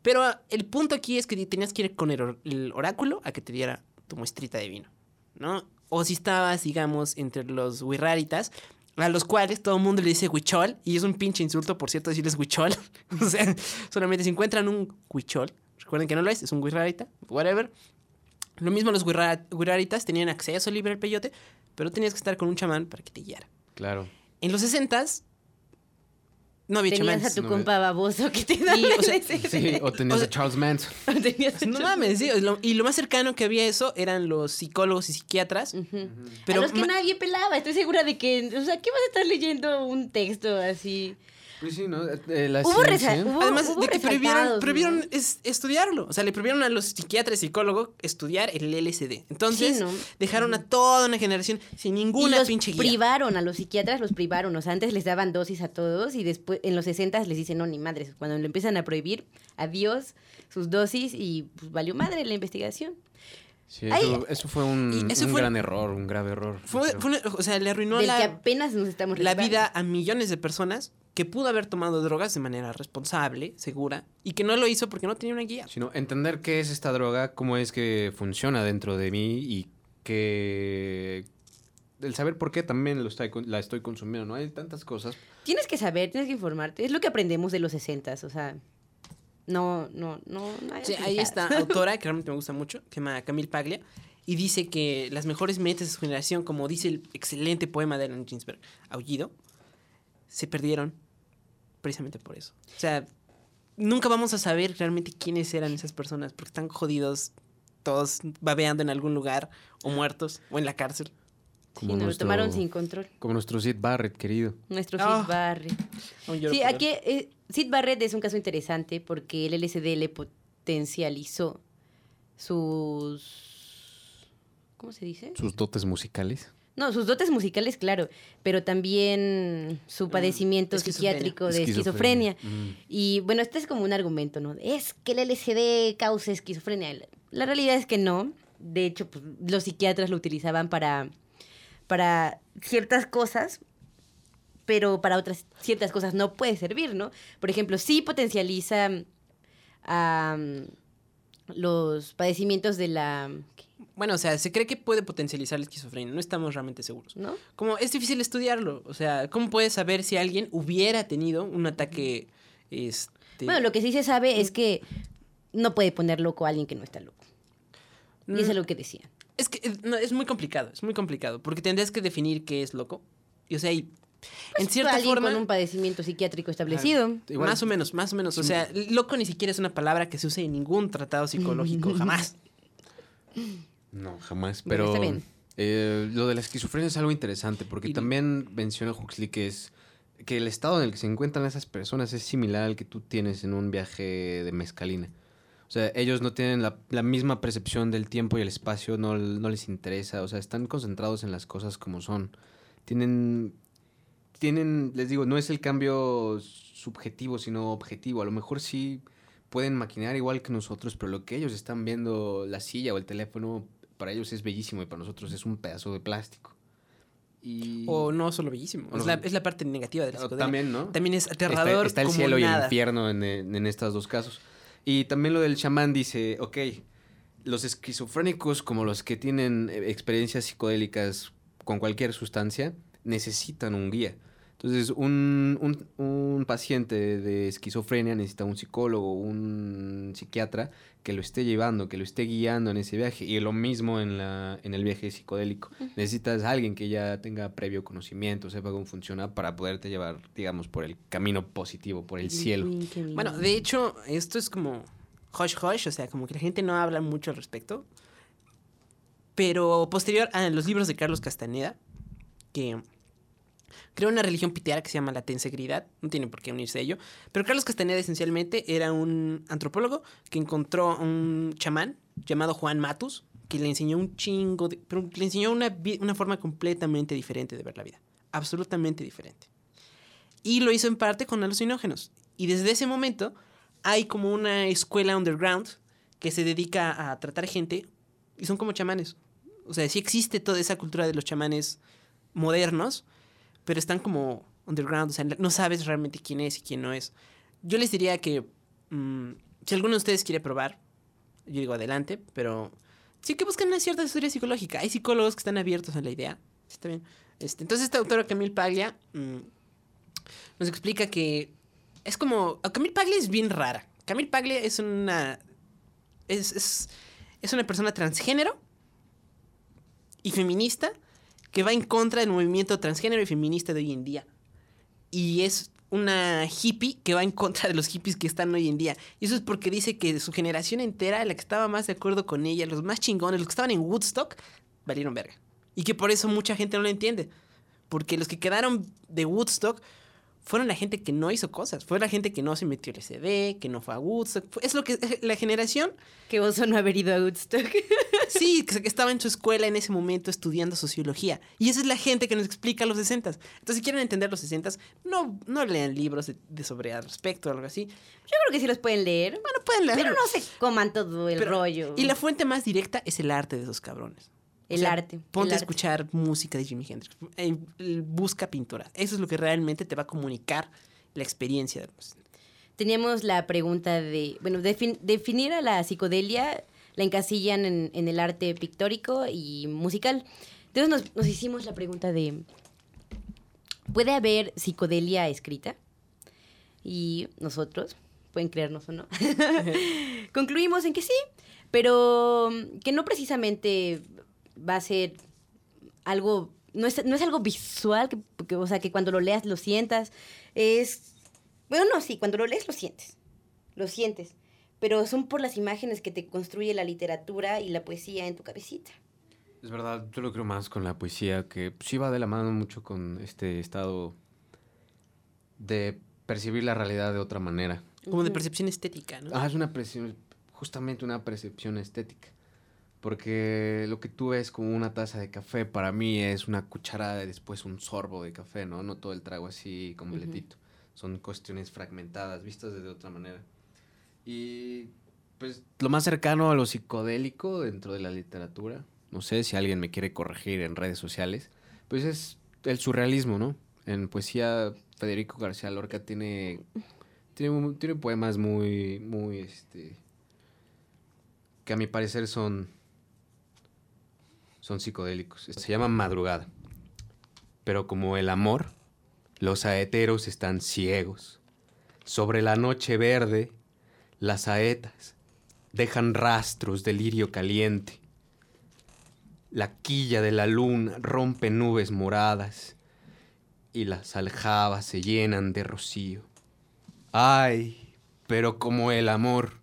Pero el punto aquí es que tenías que ir con el, or- el oráculo a que te diera tu muestrita de vino, ¿no? O si estabas, digamos, entre los wirraritas, a los cuales todo el mundo le dice huichol, y es un pinche insulto, por cierto, decirles huichol. o sea, solamente si encuentran un huichol, recuerden que no lo es, es un wirrarita, whatever. Lo mismo los wirra- wirraritas tenían acceso libre al peyote, pero tenías que estar con un chamán para que te guiara. Claro. En los 60s no había Tenías chamanes. a tu no compa baboso que te daba Y, o sea. Sí, o tenías O sea- a Charles Manson. Tenías a No mames, sí. lo- y lo más cercano que había eso eran los psicólogos y psiquiatras. Pero a los que ma- nadie pelaba. Estoy segura de que, o sea, ¿qué vas a estar leyendo un texto así? Pues sí, ¿no? Eh, la Hubo ciencia- hubo- Además hubo de que prohibieron, resaltados, prohibieron ¿no? es- estudiarlo. O sea, le prohibieron a los psiquiatras y psicólogos estudiar el LSD. Entonces, Sí, ¿no? dejaron a toda una generación sin Y ninguna los pinche guía. privaron, a los psiquiatras los privaron. O sea, antes les daban dosis a todos y después en los 60 les dicen, no, ni madres. Cuando lo empiezan a prohibir, adiós sus dosis y pues valió madre la investigación. Sí, eso, eso fue un, Y eso un fue- gran error, un grave error. Fue, Pero- fue una- o sea, le arruinó del que la, apenas nos estamos la vida a millones de personas que pudo haber tomado drogas de manera responsable, segura, y que no lo hizo porque no tenía una guía. Sino entender qué es esta droga, cómo es que funciona dentro de mí y que... El saber por qué también lo estoy, la estoy consumiendo, ¿no? Hay tantas cosas. Tienes que saber, tienes que informarte. Es lo que aprendemos de los 60 o sea. No, no, no. no Sí, esta pendejadas. autora que realmente me gusta mucho, que se llama Camille Paglia, y dice que las mejores mentes de su generación, como dice el excelente poema de Allen Ginsberg, Aullido, se perdieron precisamente por eso. O sea, nunca vamos a saber realmente quiénes eran esas personas, porque están jodidos, todos babeando en algún lugar, o muertos, o en la cárcel. Sí, nos lo tomaron sin control. Como nuestro Sid Barrett, querido. Nuestro Ah. Sid Barrett. Aún lloro Sí, aquí eh, Sid Barrett es un caso interesante porque el LSD le potencializó sus... ¿Cómo se dice? Sus dotes musicales. No, sus dotes musicales, claro, pero también su padecimiento esquizofrenia. psiquiátrico de esquizofrenia. Mm. Y bueno, este es como un argumento, ¿no? Es que el LSD causa esquizofrenia. La- La realidad es que no. De hecho, pues, los psiquiatras lo utilizaban para, para ciertas cosas, pero para otras ciertas cosas no puede servir, ¿no? Por ejemplo, sí potencializa am, los padecimientos de la... Bueno, o sea, se cree que puede potencializar la esquizofrenia, no estamos realmente seguros. ¿No? Como es difícil estudiarlo, o sea, ¿cómo puedes saber si alguien hubiera tenido un ataque este Bueno, lo que sí se sabe es que no puede poner loco a alguien que no está loco. Y eso es Mm, lo que decían. Es que eh, no, es muy complicado, es muy complicado, porque tendrías que definir qué es loco. Y o sea, y en cierta Pues, alguien forma con un padecimiento psiquiátrico establecido. Igual- más o menos, más o menos, o sea, loco ni siquiera es una palabra que se use en ningún tratado psicológico jamás. No, jamás. Bueno, Pero está bien. eh, lo de la esquizofrenia es algo interesante porque Y- también menciona Huxley que es que el estado en el que se encuentran esas personas es similar al que tú tienes en un viaje de mezcalina. O sea, ellos no tienen la, la misma percepción del tiempo y el espacio, no, no les interesa, o sea, están concentrados en las cosas como son. Tienen, tienen, les digo, no es el cambio subjetivo, sino objetivo. A lo mejor sí pueden maquinar igual que nosotros, pero lo que ellos están viendo, la silla o el teléfono, para ellos es bellísimo y para nosotros es un pedazo de plástico. Y... O no solo bellísimo, es, no- la, es la parte negativa de la o psicodelia. también, ¿no? También es aterrador Está, el como cielo y el infierno en, en, en estos dos casos. Y también lo del chamán dice, ok, los esquizofrénicos como los que tienen eh, experiencias psicodélicas con cualquier sustancia necesitan un guía. Entonces, un, un- un paciente de esquizofrenia necesita un psicólogo, un psiquiatra que lo esté llevando, que lo esté guiando en ese viaje. Y lo mismo en, la, en el viaje psicodélico. Necesitas a alguien que ya tenga previo conocimiento, sepa cómo funciona para poderte llevar, digamos, por el camino positivo, por el cielo. Bueno, de hecho, esto es como hush hush, o sea, como que la gente no habla mucho al respecto. Pero posterior a los libros de Carlos Castaneda, que creó una religión piteara que se llama la tensegridad, no tiene por qué unirse a ello, pero Carlos Castaneda esencialmente era un antropólogo que encontró a un chamán llamado Juan Matus, que le enseñó un chingo, pero le enseñó una, una forma completamente diferente de ver la vida, absolutamente diferente. Y lo hizo en parte con alucinógenos. Y desde ese momento hay como una escuela underground que se dedica a tratar gente y son como chamanes. O sea, sí existe toda esa cultura de los chamanes modernos, pero están como underground. O sea, no sabes realmente quién es y quién no es. Yo les diría que mm, si alguno de ustedes quiere probar, yo digo adelante, pero sí que busquen una cierta historia psicológica. Hay psicólogos que están abiertos a la idea. Está bien. Este, entonces, esta autora Camille Paglia mm, nos explica que es como. Camille Paglia es bien rara. Camille Paglia es una. Es, es, es una persona transgénero y feminista que va en contra del movimiento transgénero y feminista de hoy en día. Y es una hippie que va en contra de los hippies que están hoy en día. Y eso es porque dice que su generación entera, la que estaba más de acuerdo con ella, los más chingones, los que estaban en Woodstock, valieron verga. Y que por eso mucha gente no lo entiende. Porque los que quedaron de Woodstock fueron la gente que no hizo cosas. Fue la gente que no se metió el CD, que no fue a Woodstock. Es lo que es la generación, Qué oso no haber ido a Woodstock. sí, que que estaba en su escuela en ese momento estudiando sociología. Y esa es la gente que nos explica los 60 Entonces, si quieren entender los 60 no, no lean libros de, de sobre al respecto o algo así. Yo creo que sí los pueden leer. Bueno, pueden leerlo. Pero no se coman todo el Pero- rollo. Y la fuente más directa es el arte de esos cabrones. O El sea, arte, Ponte el a arte. escuchar música de Jimi Hendrix. eh, busca pintura. Eso es lo que realmente te va a comunicar la experiencia. Teníamos la pregunta de, bueno, defin- definir a la psicodelia, la encasillan en, en el arte pictórico y musical. Entonces nos, nos hicimos la pregunta de, ¿puede haber psicodelia escrita? Y nosotros, pueden creernos o no, concluimos en que sí, pero que no precisamente va a ser algo, no es, no es algo visual, que, que, o sea, que cuando lo leas lo sientas, es, bueno, no, sí, cuando lo lees lo sientes, lo sientes, pero son por las imágenes que te construye la literatura y la poesía en tu cabecita. Es verdad, yo lo creo más con la poesía, que sí va de la mano mucho con este estado de percibir la realidad de otra manera. Como de percepción estética, ¿no? Ah, es una percepción, justamente una percepción estética. Porque lo que tú ves como una taza de café, para mí es una cucharada y después un sorbo de café, ¿no? No todo el trago así completito. Son cuestiones fragmentadas, vistas de otra manera. Y pues lo más cercano a lo psicodélico dentro de la literatura, no sé si alguien me quiere corregir en redes sociales, pues es el surrealismo, ¿no? En poesía, Federico García Lorca tiene, tiene, tiene poemas muy, muy, este, que a mi parecer son, son psicodélicos. Se llama Madrugada. Pero como el amor, los saeteros están ciegos. Sobre la noche verde, las saetas dejan rastros de lirio caliente. La quilla de la luna rompe nubes moradas y las aljabas se llenan de rocío. Ay, pero como el amor,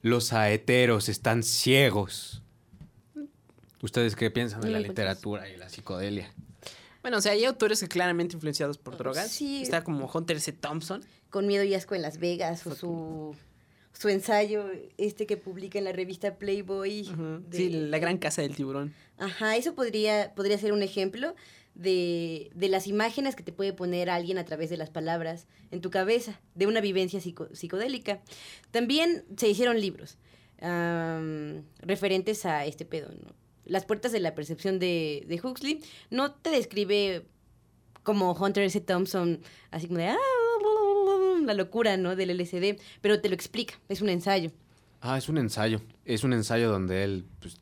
los saeteros están ciegos. ¿Ustedes qué piensan de la literatura y la psicodelia? Bueno, o sea, hay autores que claramente influenciados por drogas. Sí. Está como Hunter S. Thompson. Con miedo y asco en Las Vegas o su, su ensayo este que publica en la revista Playboy. De- Sí, La Gran Casa del Tiburón. Ajá, eso podría, podría ser un ejemplo de, de las imágenes que te puede poner alguien a través de las palabras en tu cabeza, de una vivencia psico- psicodélica. También se hicieron libros referentes a este pedo. ¿no? Las puertas de la percepción de, de Huxley no te describe como Hunter S. Thompson, así como de "Ah, la locura ¿no? del LSD, pero te lo explica, es un ensayo. Ah, es un ensayo. Es un ensayo donde él pues,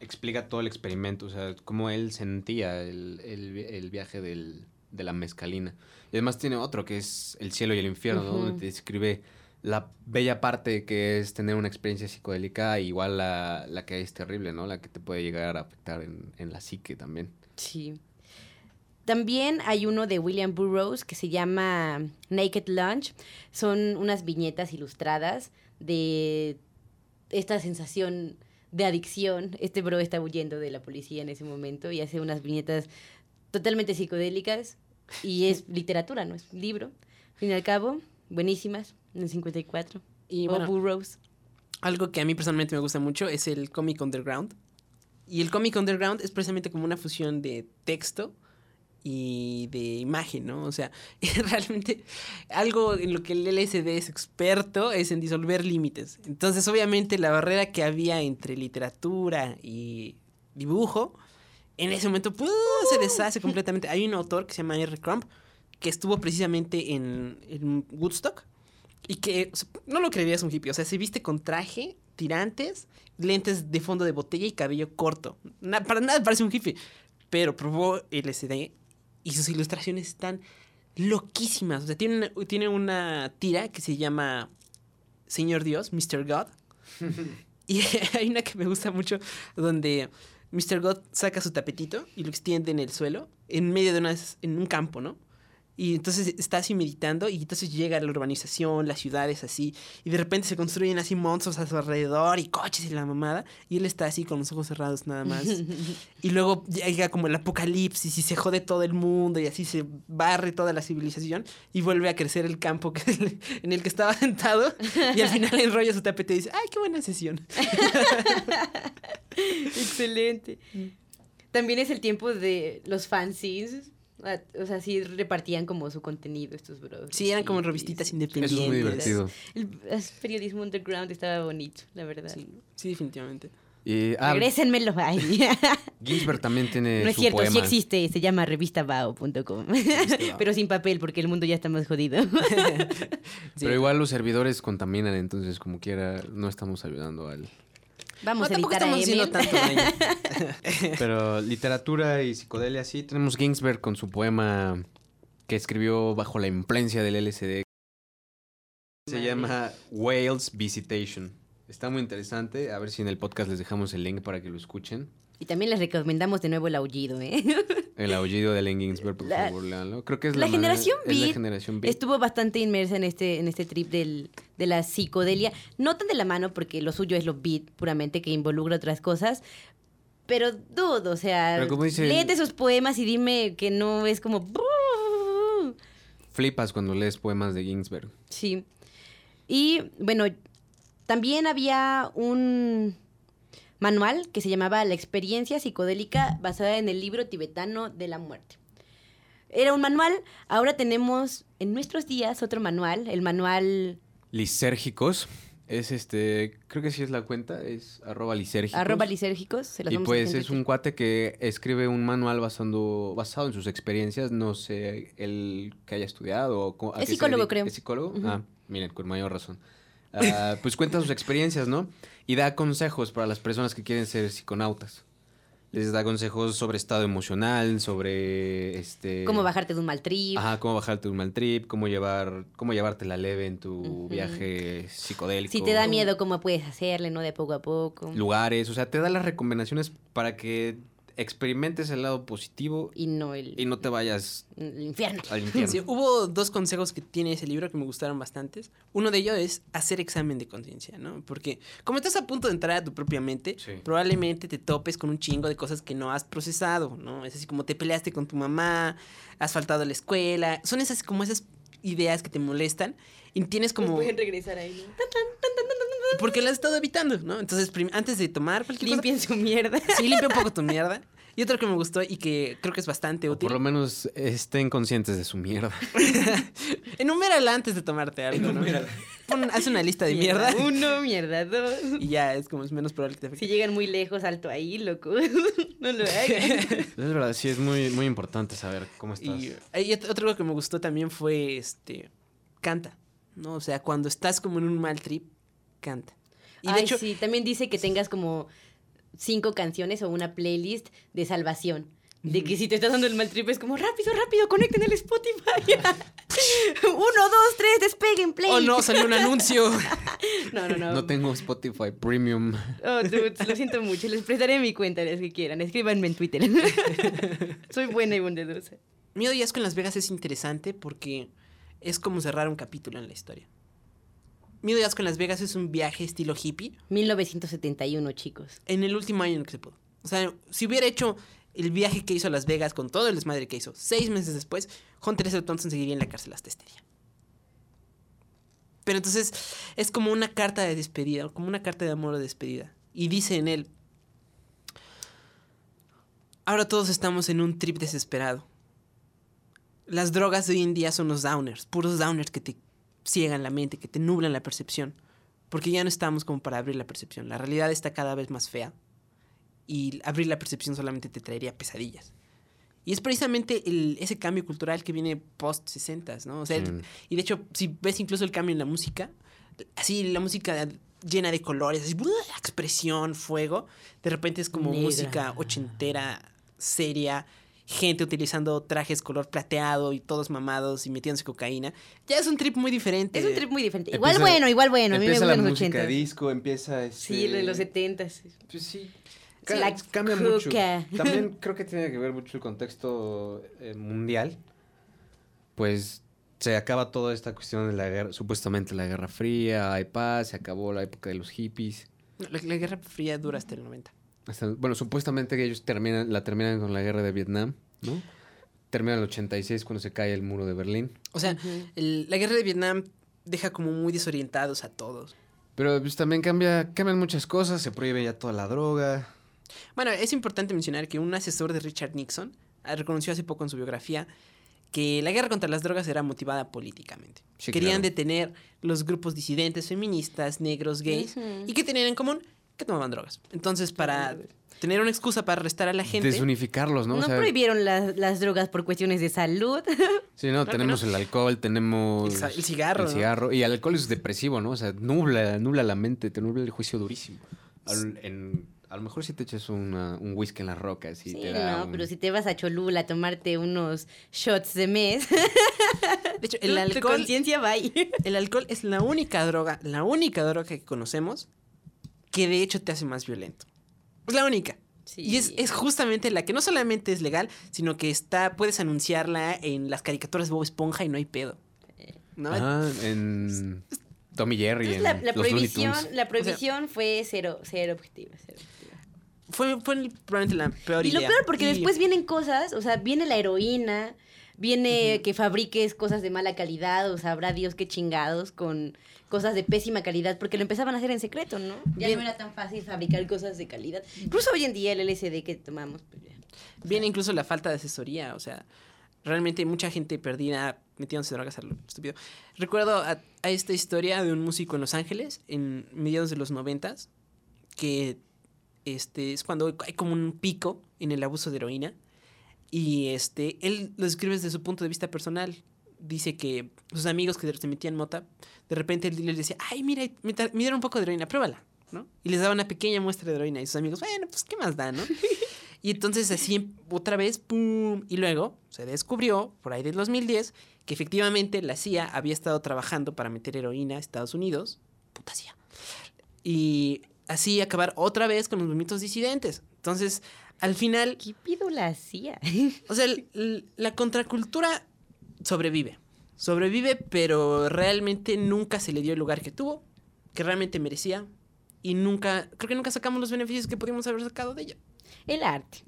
explica todo el experimento, o sea, cómo él sentía el, el el viaje del- de la mezcalina. Y además tiene otro que es El cielo y el infierno, donde te describe la bella parte que es tener una experiencia psicodélica, igual la, la que es terrible, ¿no? La que te puede llegar a afectar en, en la psique también. Sí. También hay uno de William Burroughs que se llama Naked Lunch. Son unas viñetas ilustradas de esta sensación de adicción. Este bro está huyendo de la policía en ese momento y hace unas viñetas totalmente psicodélicas. Y es literatura, ¿no? Es un libro. Al fin y al cabo, buenísimas, en el 54. Y bueno, Burroughs. algo que a mí personalmente me gusta mucho es el cómic underground. Y el cómic underground es precisamente como una fusión de texto y de imagen, ¿no? O sea, realmente algo en lo que el LSD es experto es en disolver límites. Entonces, obviamente, la barrera que había entre literatura y dibujo, en ese momento ¡pum! se deshace completamente. Hay un autor que se llama R. Crump que estuvo precisamente en, en Woodstock y que o sea, no lo creerías un hippie. O sea, se viste con traje, tirantes, lentes de fondo de botella y cabello corto. Na- para nada parece un hippie. Pero probó LSD y sus ilustraciones están loquísimas. O sea, tiene tiene una tira que se llama Señor Dios, Mr. God. y hay una que me gusta mucho donde Mr. God saca su tapetito y lo extiende en el suelo, en medio de una, en un campo, ¿no? Y entonces está así meditando y entonces llega la urbanización, las ciudades así, y de repente se construyen así monstruos a su alrededor y coches y la mamada, y él está así con los ojos cerrados nada más. y luego llega como el apocalipsis y se jode todo el mundo y así se barre toda la civilización y vuelve a crecer el campo que- en el que estaba sentado y al final enrolla su tapete y dice, ¡ay, qué buena sesión! Excelente. También es el tiempo de los fanzines. Ah, O sea, sí repartían como su contenido estos brothers. Sí, eran como revistitas independientes. Eso es muy divertido. El, el periodismo underground estaba bonito, la verdad. Sí, sí, definitivamente. Y, ah, Regrésenmelo. Ay. Ginsberg también tiene no es su cierto, poema. sí existe, se llama revistabao.com. Pero sin papel porque el mundo ya está más jodido. Sí. Pero igual los servidores contaminan, entonces como quiera no estamos ayudando al... Vamos No, a tampoco editar a Emil. tanto daño. Pero literatura y psicodelia sí. Tenemos Ginsberg con su poema que escribió bajo la influencia del LSD. Se llama Whales Visitation. Está muy interesante. A ver si en el podcast les dejamos el link para que lo escuchen. Y también les recomendamos de nuevo el aullido, ¿eh? El aullido de Allen Ginsberg, por La- favor. Creo que es la la, manera- generación es la beat generación beat. Estuvo bastante inmersa en este, en este trip del, de la psicodelia. No tan de la mano, porque lo suyo es lo beat puramente, que involucra otras cosas. Pero dudo, o sea, dice- léete esos poemas y dime que no es como... Flipas cuando lees poemas de Ginsberg. Sí. Y bueno, también había un manual que se llamaba La experiencia psicodélica basada en el libro tibetano de la muerte. Era un manual, ahora tenemos en nuestros días otro manual, el manual Lisérgicos. Es este, creo que sí es la cuenta, es arroba lisérgicos. arroba lisérgicos. Se Y pues es un cuate que escribe un manual basando, basado en sus experiencias. No sé el que haya estudiado o Es psicólogo, creo. ¿Es psicólogo? Ah, miren, con mayor razón. Ah, pues cuenta sus experiencias, ¿no? Y da consejos para las personas que quieren ser psiconautas. Les da consejos sobre estado emocional, sobre este. Cómo bajarte de un mal trip. Ajá, cómo bajarte un mal trip, cómo llevar, cómo llevarte la leve en tu viaje psicodélico. Si te da miedo, cómo puedes hacerle, ¿no? De poco a poco. lugares, o sea, te da las recomendaciones para que experimentes el lado positivo Y no el, y no te vayas el infierno. al infierno. Sí, hubo dos consejos que tiene ese libro que me gustaron bastantes. Uno de ellos es hacer examen de conciencia, ¿no? Porque como estás a punto de entrar a tu propia mente, Sí. probablemente te topes con un chingo de cosas que no has procesado, ¿no? Es así como te peleaste con tu mamá, has faltado a la escuela. Son esas como esas ideas que te molestan y tienes como... regresar ahí, ¿no? Porque las has estado evitando, ¿no? Entonces, antes de tomar cualquier cosa... Limpien su mierda. Sí, limpia un poco tu mierda. Y otro que me gustó y que creo que es bastante O útil. por lo menos estén conscientes de su mierda. Enumérala antes de tomarte algo, ¿no? Pon- haz una lista de mierda. Uno, mierda dos. Y ya es como es menos probable que te afecte. Si llegan muy lejos, alto ahí, loco. no lo hagan. Es verdad, sí, es muy, muy importante saber cómo estás. Y ot- otro que me gustó también fue este canta, ¿no? O sea, cuando estás como en un mal trip, canta. Y de Ay, hecho, sí, también dice que tengas como cinco canciones o una playlist de salvación. De que si te estás dando el mal trip es como rápido, rápido, conecten el Spotify. Uno, dos, tres, despeguen, play. oh no, salió un anuncio. no, no, no. No tengo Spotify Premium. Oh, dudes, lo siento mucho. Les prestaré mi cuenta, los que quieran. Escríbanme en Twitter. Soy buena y bondadosa. Miedo y asco en Las Vegas es interesante porque es como cerrar un capítulo en la historia. Miedo y asco en Las Vegas es un viaje estilo hippie 1971, chicos. en el último año en el que se pudo. O sea, si hubiera hecho el viaje que hizo a Las Vegas con todo el desmadre que hizo seis meses después, Hunter S. Thompson seguiría en la cárcel hasta este día. Pero entonces es como una carta de despedida, como una carta de amor de despedida. Y dice en él, ahora todos estamos en un trip desesperado. Las drogas de hoy en día son los downers, puros downers que te ciegan la mente, que te nublan la percepción. Porque ya no estamos como para abrir la percepción. La realidad está cada vez más fea. Y abrir la percepción solamente te traería pesadillas. Y es precisamente el- ese cambio cultural que viene post 60, ¿no? O sea, Sí. y de hecho, si ves incluso el cambio en la música, así la música llena de colores, así, ¡buah! expresión, fuego, de repente es como Negra. música ochentera, seria, gente utilizando trajes color plateado y todos mamados y metiéndose cocaína. Ya es un trip muy diferente. Es un trip muy diferente. Igual Empieza- bueno, igual bueno. A mí me empieza gustan la los música 80. disco, empieza este... Sí, lo de los 70. Pues sí. Cambia mucho. También creo que tiene que ver mucho el contexto eh, mundial. pues se acaba toda esta cuestión de la guerra, supuestamente la Guerra Fría, hay paz, se acabó la época de los hippies. La, la Guerra Fría dura hasta el 90. Hasta- bueno, supuestamente que ellos terminan, la terminan con la guerra de Vietnam, ¿no? Termina en el 86 cuando se cae el muro de Berlín. O sea, el- la Guerra de Vietnam deja como muy desorientados a todos. Pero pues también cambia, cambian muchas cosas, se prohíbe ya toda la droga. Bueno, es importante mencionar que un asesor de Richard Nixon ah, reconoció hace poco en su biografía que la guerra contra las drogas era motivada políticamente. Sí, Querían claro. detener los grupos disidentes feministas, negros, gays, y que tenían en común que tomaban drogas. Entonces, para tener una excusa para arrestar a la gente, Desunificarlos, ¿no? No, O sea, prohibieron las, las drogas por cuestiones de salud. Sí, no, tenemos el alcohol, tenemos El cigarro, el ¿no? cigarro. Y el alcohol es depresivo, ¿no? O sea, nubla, nubla la mente, te nubla el juicio durísimo. Al- en- a lo mejor si te echas una- un whisky en las rocas y Sí, te da no, un- pero si te vas a Cholula a tomarte unos shots de mes, de hecho, el tu alcohol, conciencia va ahí. el alcohol es la única droga, la única droga que conocemos que de hecho te hace más violento. Es la única. Y es, es justamente la que no solamente es legal, sino que está, puedes anunciarla en las caricaturas de Bob Esponja y no hay pedo. ¿No? Ah, en Tommy Jerry, Entonces, en la, la los Looney prohibición, la prohibición fue cero, cero objetiva, cero objetiva. Fue, fue probablemente la peor Y lo idea. peor, porque Y- después vienen cosas, o sea, viene la heroína, viene que fabriques cosas de mala calidad, o sea, habrá Dios que chingados con cosas de pésima calidad, porque lo empezaban a hacer en secreto, ¿no? Ya Bien. no era tan fácil fabricar cosas de calidad. Incluso hoy en día el LSD que tomamos, pues ya. Viene incluso la falta de asesoría, o sea, realmente mucha gente perdida metiéndose drogas a lo estúpido. Recuerdo a, a esta historia de un músico en Los Ángeles en mediados de los noventas, que este es cuando hay como un pico en el abuso de heroína y este él lo describe desde su punto de vista personal. Dice que sus amigos que se metían mota, de repente él les decía, ay, mira, me, me dieron un poco de heroína, pruébala, ¿no? Y les daba una pequeña muestra de heroína y sus amigos, bueno, pues, ¿qué más da, no? Y entonces así otra vez, ¡pum! Y luego se descubrió, por ahí del 2010, que efectivamente la CIA había estado trabajando para meter heroína a Estados Unidos. Puta CIA. Y así acabar otra vez con los movimientos disidentes. Entonces, al final, ¿Qué pido la hacía? o sea, la contracultura sobrevive. Sobrevive, pero realmente nunca se le dio el lugar que tuvo, que realmente merecía. Y nunca, creo que nunca sacamos los beneficios que pudimos haber sacado de ella. El arte,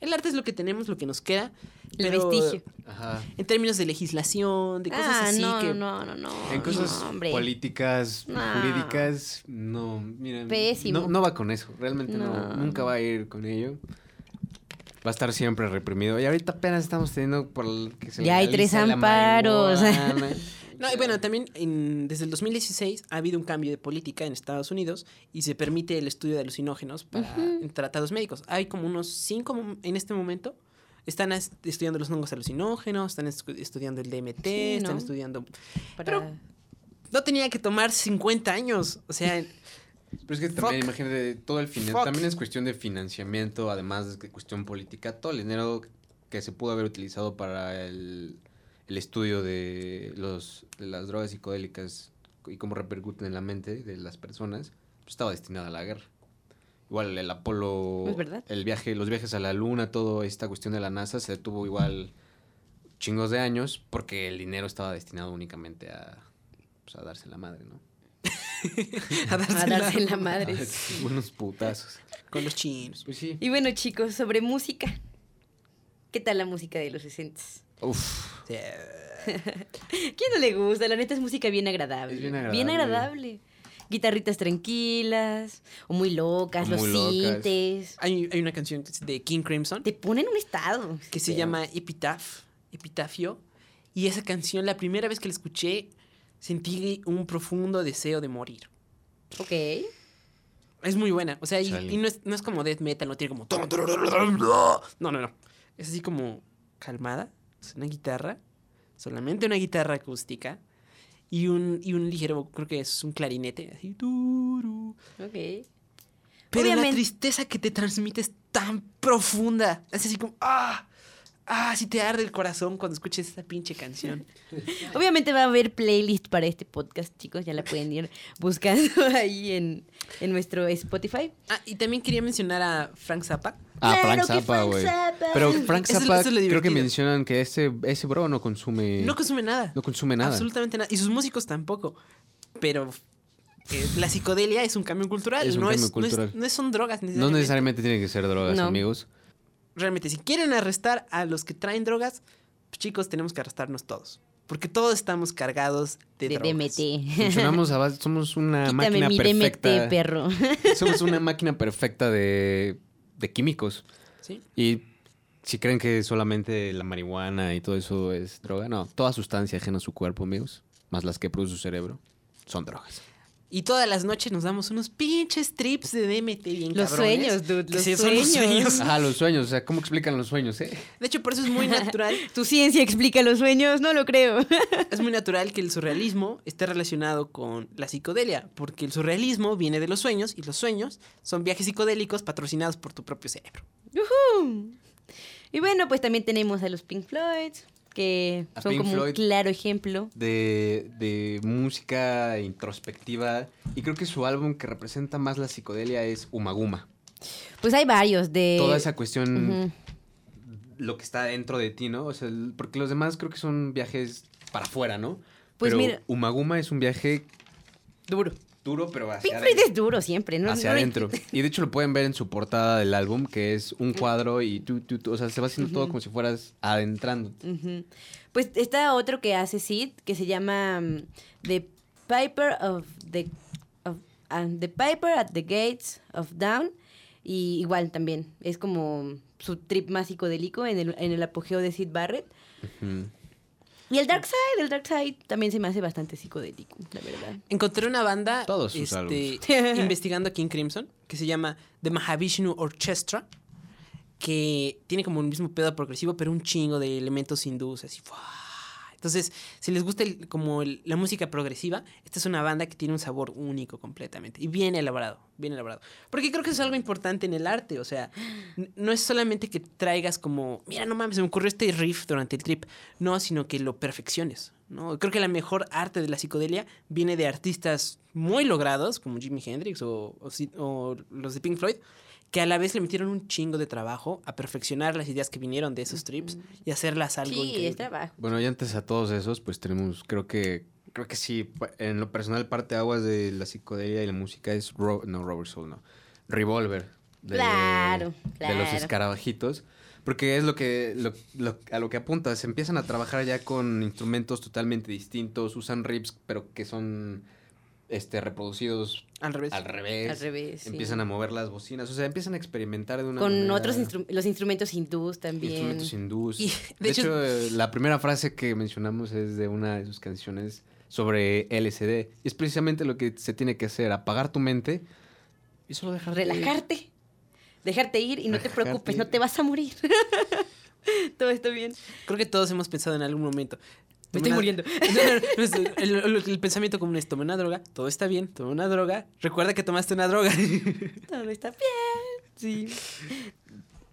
El arte es lo que tenemos, lo que nos queda. el pero vestigio. Ajá. En términos de legislación, de cosas ah, así no, que... no, no, no. En cosas no, políticas, No. jurídicas, no, mira, Pésimo. No, no va con eso, realmente no. No. nunca va a ir con ello. Va a estar siempre reprimido. Y ahorita apenas estamos teniendo por el que se Ya hay tres amparos. No, y bueno, también en- desde el 2016 ha habido un cambio de política en Estados Unidos y se permite el estudio de alucinógenos para en tratados médicos. Hay como unos cinco en este momento. Están estudiando los hongos alucinógenos, están estudiando el DMT, Sí, están estudiando... Para- pero- No tenía que tomar 50 años. O sea, Pero es que también, imagínate, todo el Fuck. también es cuestión de financiamiento, además de cuestión política. Todo el dinero que se pudo haber utilizado para el, el estudio de, los, de las drogas psicodélicas y cómo repercuten en la mente de las personas, pues estaba destinado a la guerra. Igual el Apolo, Es el viaje, los viajes a la luna, toda esta cuestión de la NASA se detuvo igual chingos de años porque el dinero estaba destinado únicamente a, pues, a darse la madre, ¿no? a darse, a darse en la A madre. unos putazos. con los chinos. Pues sí. Y bueno, chicos, sobre música. ¿Qué tal la música de los 60? Uf. ¿Quién no le gusta? La neta es música bien agradable. Es bien agradable. Bien agradable. Guitarritas tranquilas o muy locas, O los muy locas. sintes. hay, hay una canción de King Crimson Te ponen en un estado. que se llama Epitaph, Epitafio. Y esa canción, la primera vez que la escuché, sentí un profundo deseo de morir. Ok. Es muy buena. O sea, y, no, es, no es como death metal, no tiene como. No, no, no. Es así como calmada. Es una guitarra. Solamente una guitarra acústica. Y un, y un ligero, creo que es un clarinete. Así. turu. Ok. Pero la tristeza que te transmite es tan profunda. Es así como. ¡Ah! ¡Ah! Si te arde el corazón cuando escuches esta pinche canción. Obviamente va a haber playlist para este podcast, chicos. Ya la pueden ir buscando ahí en, en nuestro Spotify. Ah, y también quería mencionar a Frank Zappa. Ah, Claro Frank Zappa, güey. Pero Frank Zappa eso es lo creo que mencionan que ese, ese bro no consume... No consume nada. no consume nada. Absolutamente nada. Y sus músicos tampoco. Pero eh, la psicodelia es un cambio cultural. Es un no, cambio es, no es- cultural. No, son drogas No necesariamente. necesariamente tienen que ser drogas, No. amigos. Realmente, si quieren arrestar a los que traen drogas, pues, chicos, tenemos que arrestarnos todos. Porque todos estamos cargados de, De drogas. DMT. Funcionamos a base, somos una Quítame máquina mi perfecta. DMT, perro. Somos una máquina perfecta de, de químicos. ¿Sí? Y si creen que solamente la marihuana y todo eso es droga, no. Toda sustancia ajena a su cuerpo, amigos, más las que produce su cerebro, son drogas. Y todas las noches nos damos unos pinches trips de DMT bien Los cabrones, sueños, dude, los sí, son los sueños. Ajá, los sueños. O sea, ¿cómo explican los sueños, eh? De hecho, por eso es muy natural. ¿Tu ciencia explica los sueños? No lo creo. es muy natural que el surrealismo esté relacionado con la psicodelia, porque el surrealismo viene de los sueños y los sueños son viajes psicodélicos patrocinados por tu propio cerebro. Y bueno, pues también tenemos a los Pink Floyd, que A son Pink como un claro ejemplo. De, de música introspectiva. Y creo que su álbum que representa más la psicodelia es Umaguma. Pues hay varios de... Toda esa cuestión, lo que está dentro de ti, ¿no? O sea, el- porque los demás creo que son viajes para afuera, ¿no? Pues pero mira- Umaguma es un viaje Duro. Duro, pero Pink hacia Floyd adentro. es duro siempre, ¿no? hacia No- adentro. Y de hecho lo pueden ver en su portada del álbum, que es un cuadro y tú, tú, tú, o sea, se va haciendo todo como si fueras adentrando. Pues está otro que hace Sid, que se llama mm, The Piper of the... of- the Piper at the Gates of Down. Y igual también, es como su trip más psicodélico en el, en el apogeo de Sid Barrett. Ujú. Y el Dark Side, el Dark Side también se me hace bastante psicodélico, la verdad. Encontré una banda Todos sus este, investigando aquí en Crimson que se llama The Mahavishnu Orchestra que tiene como un mismo pedo progresivo pero un chingo de elementos hindúes así ¡fua! Entonces si les gusta el- como el- la música progresiva esta es una banda que tiene un sabor único completamente y bien elaborado bien elaborado porque creo que es algo importante en el arte o sea no es solamente que traigas como mira no mames se me ocurrió este riff durante el trip no sino que lo perfecciones ¿no? Creo que la mejor arte de la psicodelia viene de artistas muy logrados, como Jimi Hendrix o, o o los de Pink Floyd, que a la vez le metieron un chingo de trabajo a perfeccionar las ideas que vinieron de esos trips y hacerlas algo Sí, increíble. es trabajo. Bueno, y antes a todos esos, pues tenemos, creo que, creo que sí, en lo personal, parte aguas de la psicodelia y la música es, Ro- no, Robert Soul, no, Revolver. De, Claro, De los claro. escarabajitos. Porque es lo que, lo- lo- a lo que apunta, se empiezan a trabajar ya con instrumentos totalmente distintos, usan riffs, pero que son este, reproducidos Al revés. al revés. Al revés, sí. Empiezan a mover las bocinas, o sea, empiezan a experimentar de una Con manera- otros instru- los instrumentos hindús también. Instrumentos hindús. Y, de, de hecho, hecho- la primera frase que mencionamos es de una de sus canciones sobre LSD. Y es precisamente lo que se tiene que hacer, apagar tu mente y solo dejar Relajarte. Dejarte ir y no te preocupes, no te vas a morir. Todo está bien. Creo que todos hemos pensado en algún momento. Me estoy una- muriendo. No, no, no, es- el, el- el pensamiento común es, toma una droga, todo está bien, toma una droga, recuerda que tomaste una droga. Todo está bien. Sí.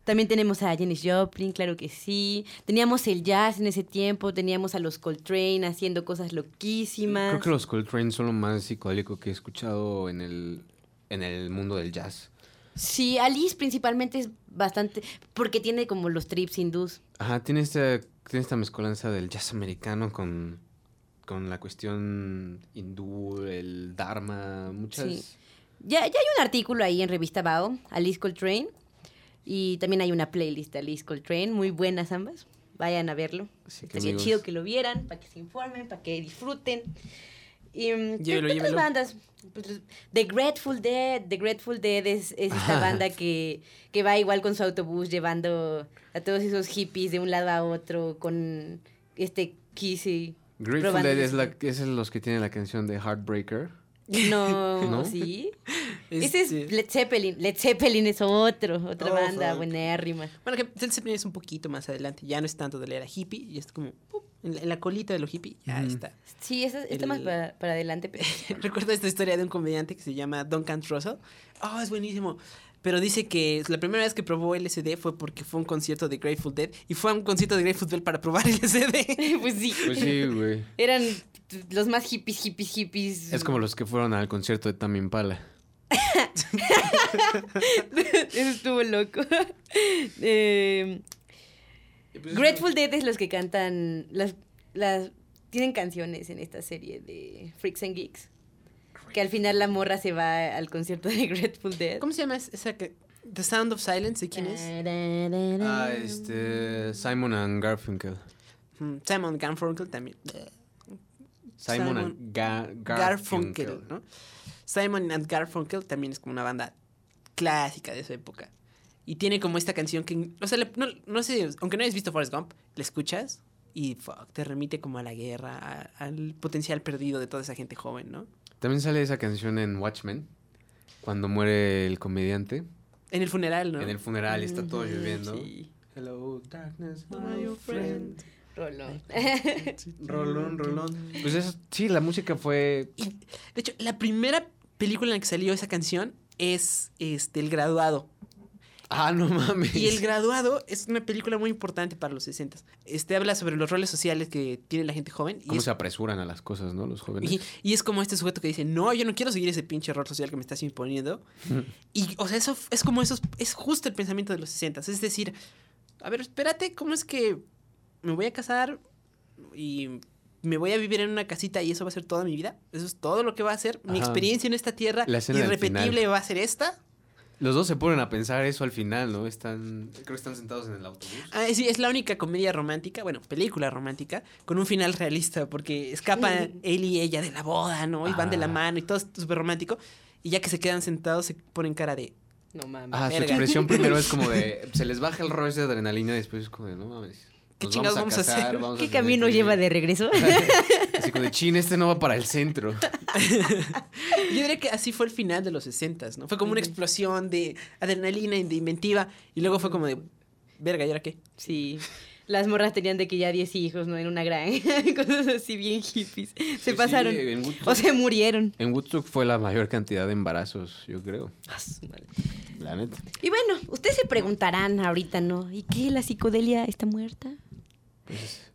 También tenemos a Janis Joplin, claro que sí. Teníamos el jazz en ese tiempo, teníamos a los Coltrane haciendo cosas loquísimas. Creo que los Coltrane son lo más psicodélico que he escuchado en el, en el mundo del jazz. Sí, Alice principalmente es bastante, porque tiene como los trips hindús. Ajá, tiene esta, tiene esta mezcolanza del jazz americano con, con la cuestión hindú, el dharma, muchas... Sí. Ya, ya hay un artículo ahí en Revista Bao, Alice Coltrane, y también hay una playlist de Alice Coltrane, muy buenas ambas. Vayan a verlo. Así Estaría amigos, chido que lo vieran, para que se informen, para que disfruten. Y, mm, ¿qué Llévelo, otras llévelo. bandas? Pues, The Grateful Dead. The Grateful Dead es, es esta banda que, que va igual con su autobús llevando a todos esos hippies de un lado a otro con este Kissy. Grateful Dead es, la, es los que tienen la canción de Heartbreaker. No, ¿No? ¿sí? Ese es Led Zeppelin. Led Zeppelin es otro, otra Oh, banda fuck. buenérrima. Bueno, que Led Zeppelin es un poquito más adelante, ya no es tanto de la era hippie, y es como. En, la, en la colita de los hippie, ya está. Sí, esa está más para, para adelante, pero... Recuerdo esta historia de un comediante que se llama Duncan Russell. Oh, es buenísimo. Pero dice que la primera vez que probó LSD fue porque fue a un concierto de Grateful Dead y fue a un concierto de Grateful Dead para probar LSD. pues sí. Pues sí, güey. Eran los más hippies, hippies, hippies. Es como los que fueron al concierto de Tame Impala. Eso estuvo loco. Eh, Grateful Dead es los que cantan. Las, las, tienen canciones en esta serie de Freaks and Geeks. Que al final la morra se va al concierto de Grateful Dead. ¿Cómo se llama es- esa que... The Sound of Silence? ¿De quién es? Ah, este. Simon and Garfunkel. Mm, Simon Garfunkel también. Simon, Simon and Ga- Garfunkel, Garfunkel. ¿no? Simon and Garfunkel también es como una banda clásica de esa época. Y tiene como esta canción que, o sea, le- no, no sé, aunque no hayas visto Forrest Gump, la escuchas y fuck, te remite como a la guerra, a- al potencial perdido de toda esa gente joven, ¿no? También sale esa canción en Watchmen. Cuando muere el comediante. En el funeral, ¿no? En el funeral y está todo Ujú, lloviendo. sí. Hello, darkness, My old friend. Rolón. Rolón, rolón. Pues eso, sí, la música fue. Y, de hecho, la primera película en la que salió esa canción es este, El Graduado. Ah, no mames. Y El Graduado es una película muy importante para los 60. Este habla sobre los roles sociales que tiene la gente joven. Y ¿Cómo es, se apresuran a las cosas, no? Los jóvenes. y, y es como este sujeto que dice, no, yo no quiero seguir ese pinche rol social que me estás imponiendo. y, o sea, eso es como eso, es justo el pensamiento de los 60. Es decir, a ver, espérate, ¿cómo es que me voy a casar y me voy a vivir en una casita y eso va a ser toda mi vida? Eso es todo lo que va a ser. Mi Ajá. experiencia en esta tierra irrepetible va a ser esta. Los dos se ponen a pensar eso al final, ¿no? Están. Creo que están sentados en el autobús. Ah, sí, es la única comedia romántica, bueno, película romántica, con un final realista, porque escapan él y ella de la boda, ¿no? Y van de la Ah. mano y todo es súper romántico. Y ya que se quedan sentados, se ponen cara de. No mames. Ah, su expresión primero es como de. Se les baja el rush de adrenalina y después es como de, no mames. ¿Qué nos chingados vamos a casar, hacer? vamos a ¿Qué camino que- lleva de regreso? Así como de, chin, este no va para el centro. Yo diría que así fue el final de los 60, ¿no? Fue como una explosión de adrenalina y de inventiva. Y luego fue como de. Verga, ¿y ahora qué? Sí. Las morras tenían de que ya 10 hijos, ¿no? En una granja. Cosas así bien hippies. Se Sí, pasaron. sí, en Woodstock- o se murieron. En Woodstock fue la mayor cantidad de embarazos, yo creo. Ah. La neta. Y bueno, ustedes se preguntarán ahorita, ¿no? ¿Y qué? ¿La psicodelia está muerta?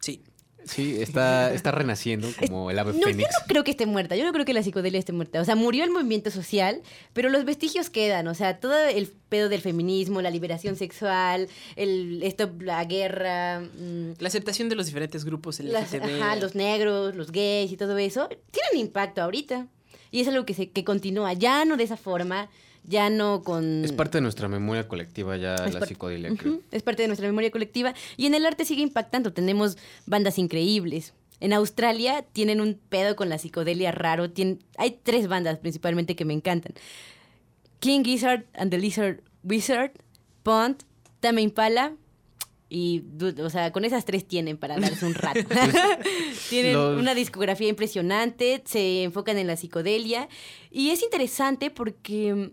Sí. Sí, está, está renaciendo como el ave No, yo fénix. no creo que esté muerta. Yo no creo que la psicodelia esté muerta. O sea, murió el movimiento social, pero los vestigios quedan. O sea, todo el pedo del feminismo, la liberación sexual, el esto, la guerra, mm, La aceptación de los diferentes grupos LGTB. ajá, los negros, los gays y todo eso, tienen impacto ahorita. Y es algo que, se, que continúa, ya no de esa forma, ya no con... Es parte de nuestra memoria colectiva ya Es la psicodelia, creo. Es parte de nuestra memoria colectiva. Y en el arte sigue impactando. Tenemos bandas increíbles. En Australia tienen un pedo con la psicodelia raro. Tien- hay tres bandas principalmente que me encantan. King Gizzard and the Lizard Wizard, Pond, Tame Impala. Y, o sea, con esas tres tienen para darse un rato. tienen Los- una discografía impresionante, se enfocan en la psicodelia. Y es interesante porque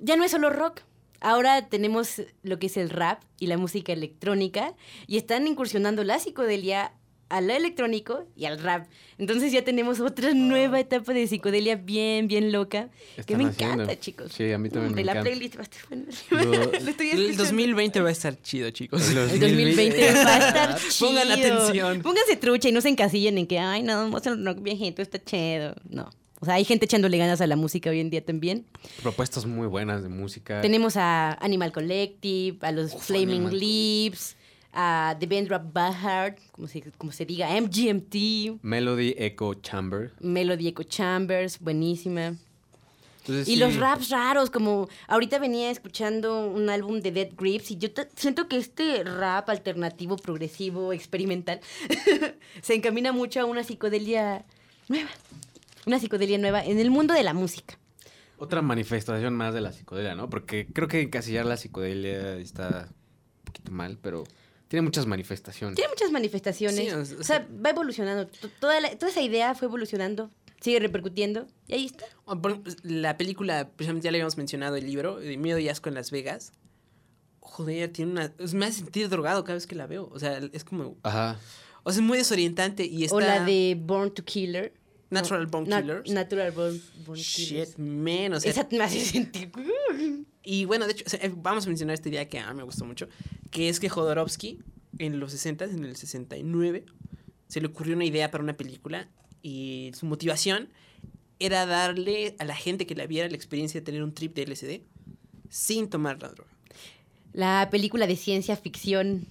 ya no es solo rock. Ahora tenemos lo que es el rap y la música electrónica y están incursionando la psicodelia a lo electrónico y al rap. Entonces ya tenemos otra nueva etapa de psicodelia bien, bien loca. que me haciendo. encanta, chicos. Sí, a mí también me Hombre, la encanta. playlist va a estar buena. Lo- Lo estoy El escuchando. 2020 va a estar chido, chicos. El El 2020 va a estar chido. Pongan atención. Pónganse trucha y no se encasillen en que, ay, no, vamos a rock viejito, está chido. No. O sea, hay gente echándole ganas a la música hoy en día también. Propuestas muy buenas de música. Tenemos a Animal Collective, a los Flaming Animal Lips, a The Vendra Bahard, como se, como se diga, MGMT, Melody Echo Chamber. Melody Echo Chambers, buenísima. Entonces, Y sí, los raps raros, como ahorita venía escuchando un álbum de Dead Grips y yo siento que este rap alternativo, progresivo, experimental, se encamina mucho a una psicodelia nueva. Una psicodelia nueva en el mundo de la música. Otra manifestación más de la psicodelia, ¿no? Porque creo que encasillar la psicodelia está un poquito mal, pero tiene muchas manifestaciones. Tiene muchas manifestaciones. Sí, o- o, sea, va evolucionando. Toda, la- toda esa idea fue evolucionando, sigue repercutiendo y ahí está. La película, precisamente ya le habíamos mencionado el libro, de Miedo y Asco en Las Vegas. Joder, tiene una. Me hace sentir drogado cada vez que la veo. O sea, es como. Ajá. O sea, es muy desorientante y está. O la de Born to Killer. Natural Born Na- Killers. Natural Born, Born Killers. Shit, man. O sea, Esa me hace sentir. Y bueno, de hecho, eh, vamos a mencionar esta idea que a mí me gustó mucho, que es que Jodorowsky, en los 60, en el 69, se le ocurrió una idea para una película y su motivación era darle a la gente que la viera la experiencia de tener un trip de LSD sin tomar la droga. La película de ciencia ficción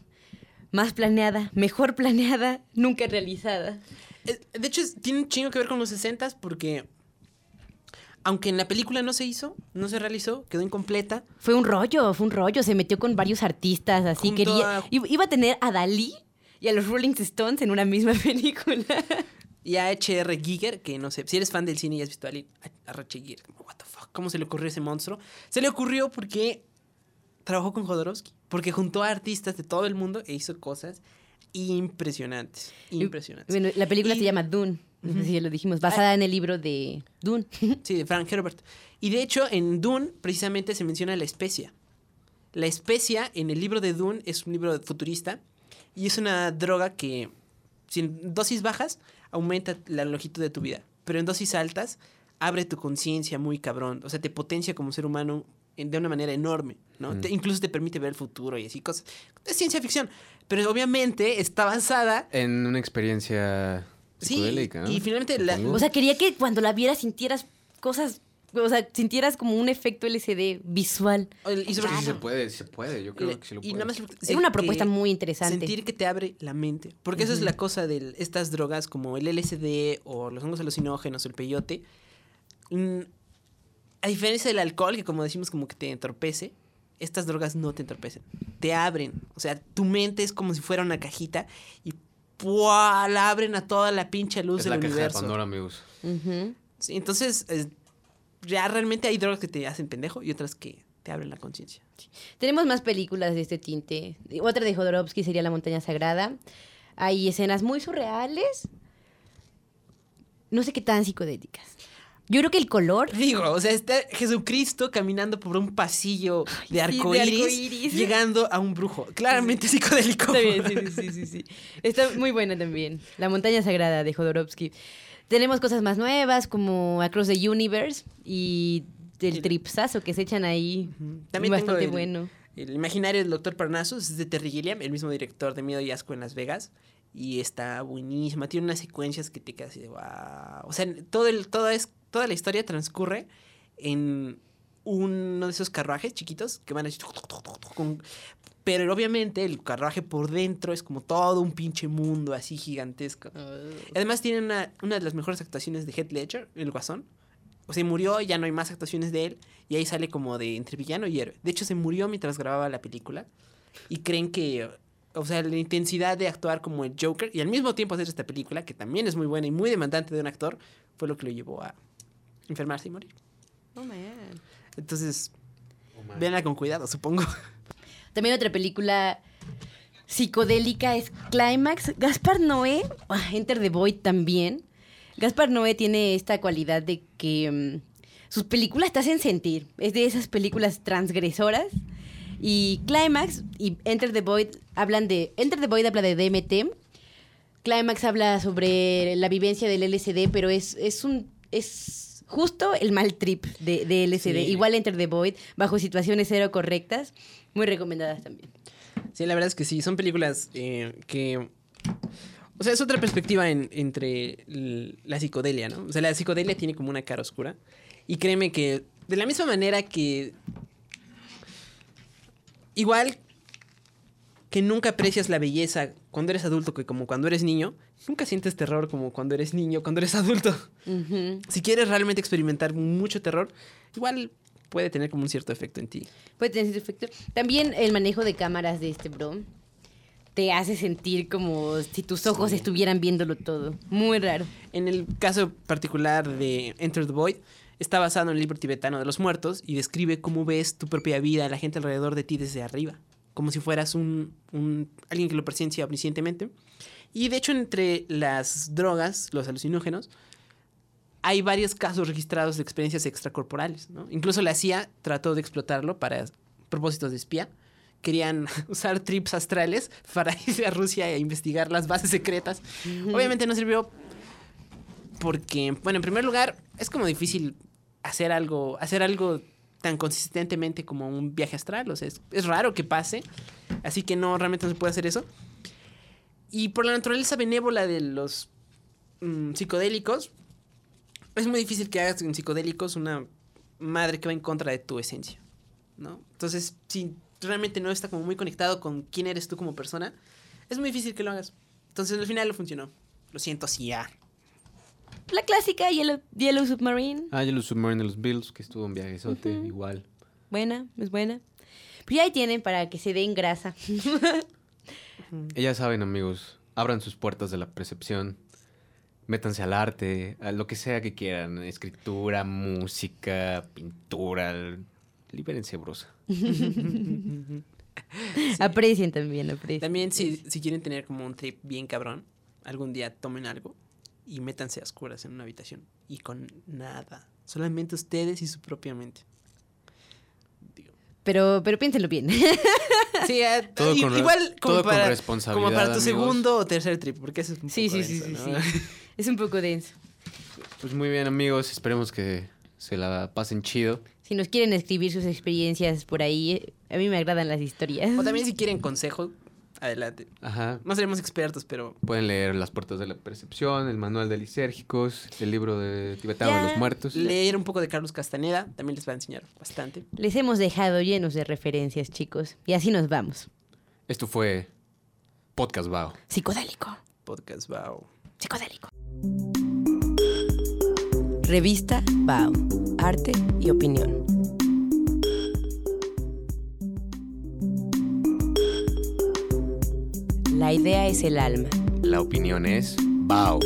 más planeada, mejor planeada, nunca realizada. De hecho, tiene un chingo que ver con los 60 porque, aunque en la película no se hizo, no se realizó, quedó incompleta. Fue un rollo, fue un rollo. Se metió con varios artistas, así Junto quería. a- Iba a tener a Dalí y a los Rolling Stones en una misma película. Y a H.R. Giger, que no sé, si eres fan del cine y has visto a, Ali- a H.R. Giger, what the fuck, ¿cómo se le ocurrió ese monstruo? Se le ocurrió porque trabajó con Jodorowsky, porque juntó a artistas de todo el mundo e hizo cosas impresionantes, impresionantes. Bueno, la película Y- se llama Dune. No sé si ya lo dijimos, basada en el libro de Dune. Sí, de Frank Herbert. Y de hecho, en Dune precisamente se menciona la especia. La especia en el libro de Dune es un libro futurista y es una droga que, si en dosis bajas, aumenta la longitud de tu vida. Pero en dosis altas, abre tu conciencia muy cabrón. O sea, te potencia como ser humano en- de una manera enorme, ¿no? Te- incluso te permite ver el futuro y así cosas. Es ciencia ficción. Pero obviamente está basada. En una experiencia Sí, psicodélica, ¿no? y finalmente la-. O sea, quería que cuando la vieras sintieras cosas, o sea, sintieras como un efecto LCD visual. Y sobre Sí se puede, sí se puede. Yo creo que sí lo y puede. nada más Era una propuesta muy interesante. Sentir que te abre la mente. Porque eso es la cosa de estas drogas como el LSD o los hongos alucinógenos o el peyote. Mm, a diferencia del alcohol, que como decimos como que te entorpece, estas drogas no te entorpecen. Te abren. O sea, tu mente es como si fuera una cajita y ¡pua! la abren a toda la pinche luz es del la caja de universo. Pandora, amigos. Sí, entonces, es- ya realmente hay drogas que te hacen pendejo y otras que te abren la conciencia. Tenemos más películas de este tinte. Otra de Jodorowsky sería La montaña sagrada. Hay escenas muy surreales. No sé qué tan psicodélicas. Yo creo que el color Digo, o sea, está Jesucristo caminando por un pasillo de arcoíris, arcoíris. llegando a un brujo. Claramente psicodélico. Está bien, sí, sí, sí, sí, sí. Está muy buena también. La montaña sagrada de Jodorowsky. Tenemos cosas más nuevas como Across the Universe y el tripsazo que se echan ahí. También bastante el- bueno. El imaginario del Doctor Parnassus es de Terry Gilliam, el mismo director de Miedo y Asco en Las Vegas. Y está buenísima. Tiene unas secuencias que te quedas así de wow. O sea, todo el, toda, es, toda la historia transcurre en uno de esos carruajes chiquitos que van así. con- pero obviamente el carruaje por dentro es como todo un pinche mundo así gigantesco. Además tiene una, una de las mejores actuaciones de Heath Ledger, el Guasón. O sea, murió, ya no hay más actuaciones de él. Y ahí sale como de entre villano y héroe. De hecho, se murió mientras grababa la película. Y creen que, o sea, la intensidad de actuar como el Joker y al mismo tiempo hacer esta película, que también es muy buena y muy demandante de un actor, fue lo que lo llevó a enfermarse y morir. Oh, man. Entonces, véanla con cuidado, supongo. También otra película psicodélica es Climax. Gaspar Noé, ah, Enter the Void también. Gaspar Noé tiene esta cualidad de que mm, sus películas te hacen sentir. Es de esas películas transgresoras. Y Climax y Enter the Void hablan de. Enter the Void habla de DMT. Climax habla sobre la vivencia del LSD, pero es, es un. es justo el mal trip de, de LSD. Sí. Igual Enter the Void, bajo situaciones cero correctas. Muy recomendadas también. Sí, la verdad es que sí, son películas eh, que... O sea, es otra perspectiva en- entre la psicodelia, ¿no? O sea, la psicodelia tiene como una cara oscura. Y créeme que de la misma manera que... Igual que nunca aprecias la belleza cuando eres adulto que como cuando eres niño, nunca sientes terror como cuando eres niño, cuando eres adulto. Si quieres realmente experimentar mucho terror, igual puede tener como un cierto efecto en ti. Puede tener ese efecto. También el manejo de cámaras de este bro te hace sentir como si tus ojos estuvieran viéndolo todo. Muy raro. En el caso particular de Enter the Void, está basado en el libro tibetano de los muertos y describe cómo ves tu propia vida, la gente alrededor de ti desde arriba, como si fueras un, un- alguien que lo presencia omniscientemente. Y de hecho, entre las drogas, los alucinógenos, hay varios casos registrados de experiencias extracorporales. ¿no? Incluso la CIA trató de explotarlo para propósitos de espía. Querían usar trips astrales para irse a Rusia e investigar las bases secretas. Obviamente no sirvió porque, bueno, en primer lugar, es como difícil hacer algo, hacer algo tan consistentemente como un viaje astral. O sea, es, raro que pase. Así que no, realmente no se puede hacer eso. Y por la naturaleza benévola de los mm, psicodélicos, es muy difícil que hagas en psicodélicos una madre que va en contra de tu esencia, ¿no? Entonces, si realmente no está como muy conectado con quién eres tú como persona, es muy difícil que lo hagas. Entonces, al final lo funcionó. Lo siento, sí, ya. La clásica Yellow, Yellow Submarine. Ah, yo los Submarine de los Bills, que estuvo un viajezote, igual. Buena, es buena. Pues ya ahí tienen para que se den grasa. Ya saben, amigos, abran sus puertas de la percepción. Métanse al arte, a lo que sea que quieran. Escritura, música, pintura. Libérense, brosa. Aprecien también, aprecien. También, si, si quieren tener como un trip bien cabrón, algún día tomen algo y métanse a oscuras en una habitación. Y con nada. Solamente ustedes y su propia mente. Digo. Pero, pero piénsenlo bien. Sí, eh, Todo i- con igual como todo con para, responsabilidad, como para tu amigos. segundo o tercer trip, porque eso es un sí, poco sí, sí, denso, sí, ¿no? sí. Es un poco denso. Pues muy bien, amigos. Esperemos que se la pasen chido. Si nos quieren escribir sus experiencias por ahí, eh, a mí me agradan las historias. O también si quieren consejo, adelante. Ajá. No seremos expertos, pero Pueden leer Las Puertas de la Percepción, el Manual de Lisérgicos, el libro de Tibetano de los Muertos. leer un poco de Carlos Castaneda también les va a enseñar bastante. Les hemos dejado llenos de referencias, chicos. Y así nos vamos. Esto fue Podcast Bao. Psicodélico. Podcast, wow. Psicodélico. Revista Bao. Arte y opinión. La idea es el alma. La opinión es Bao.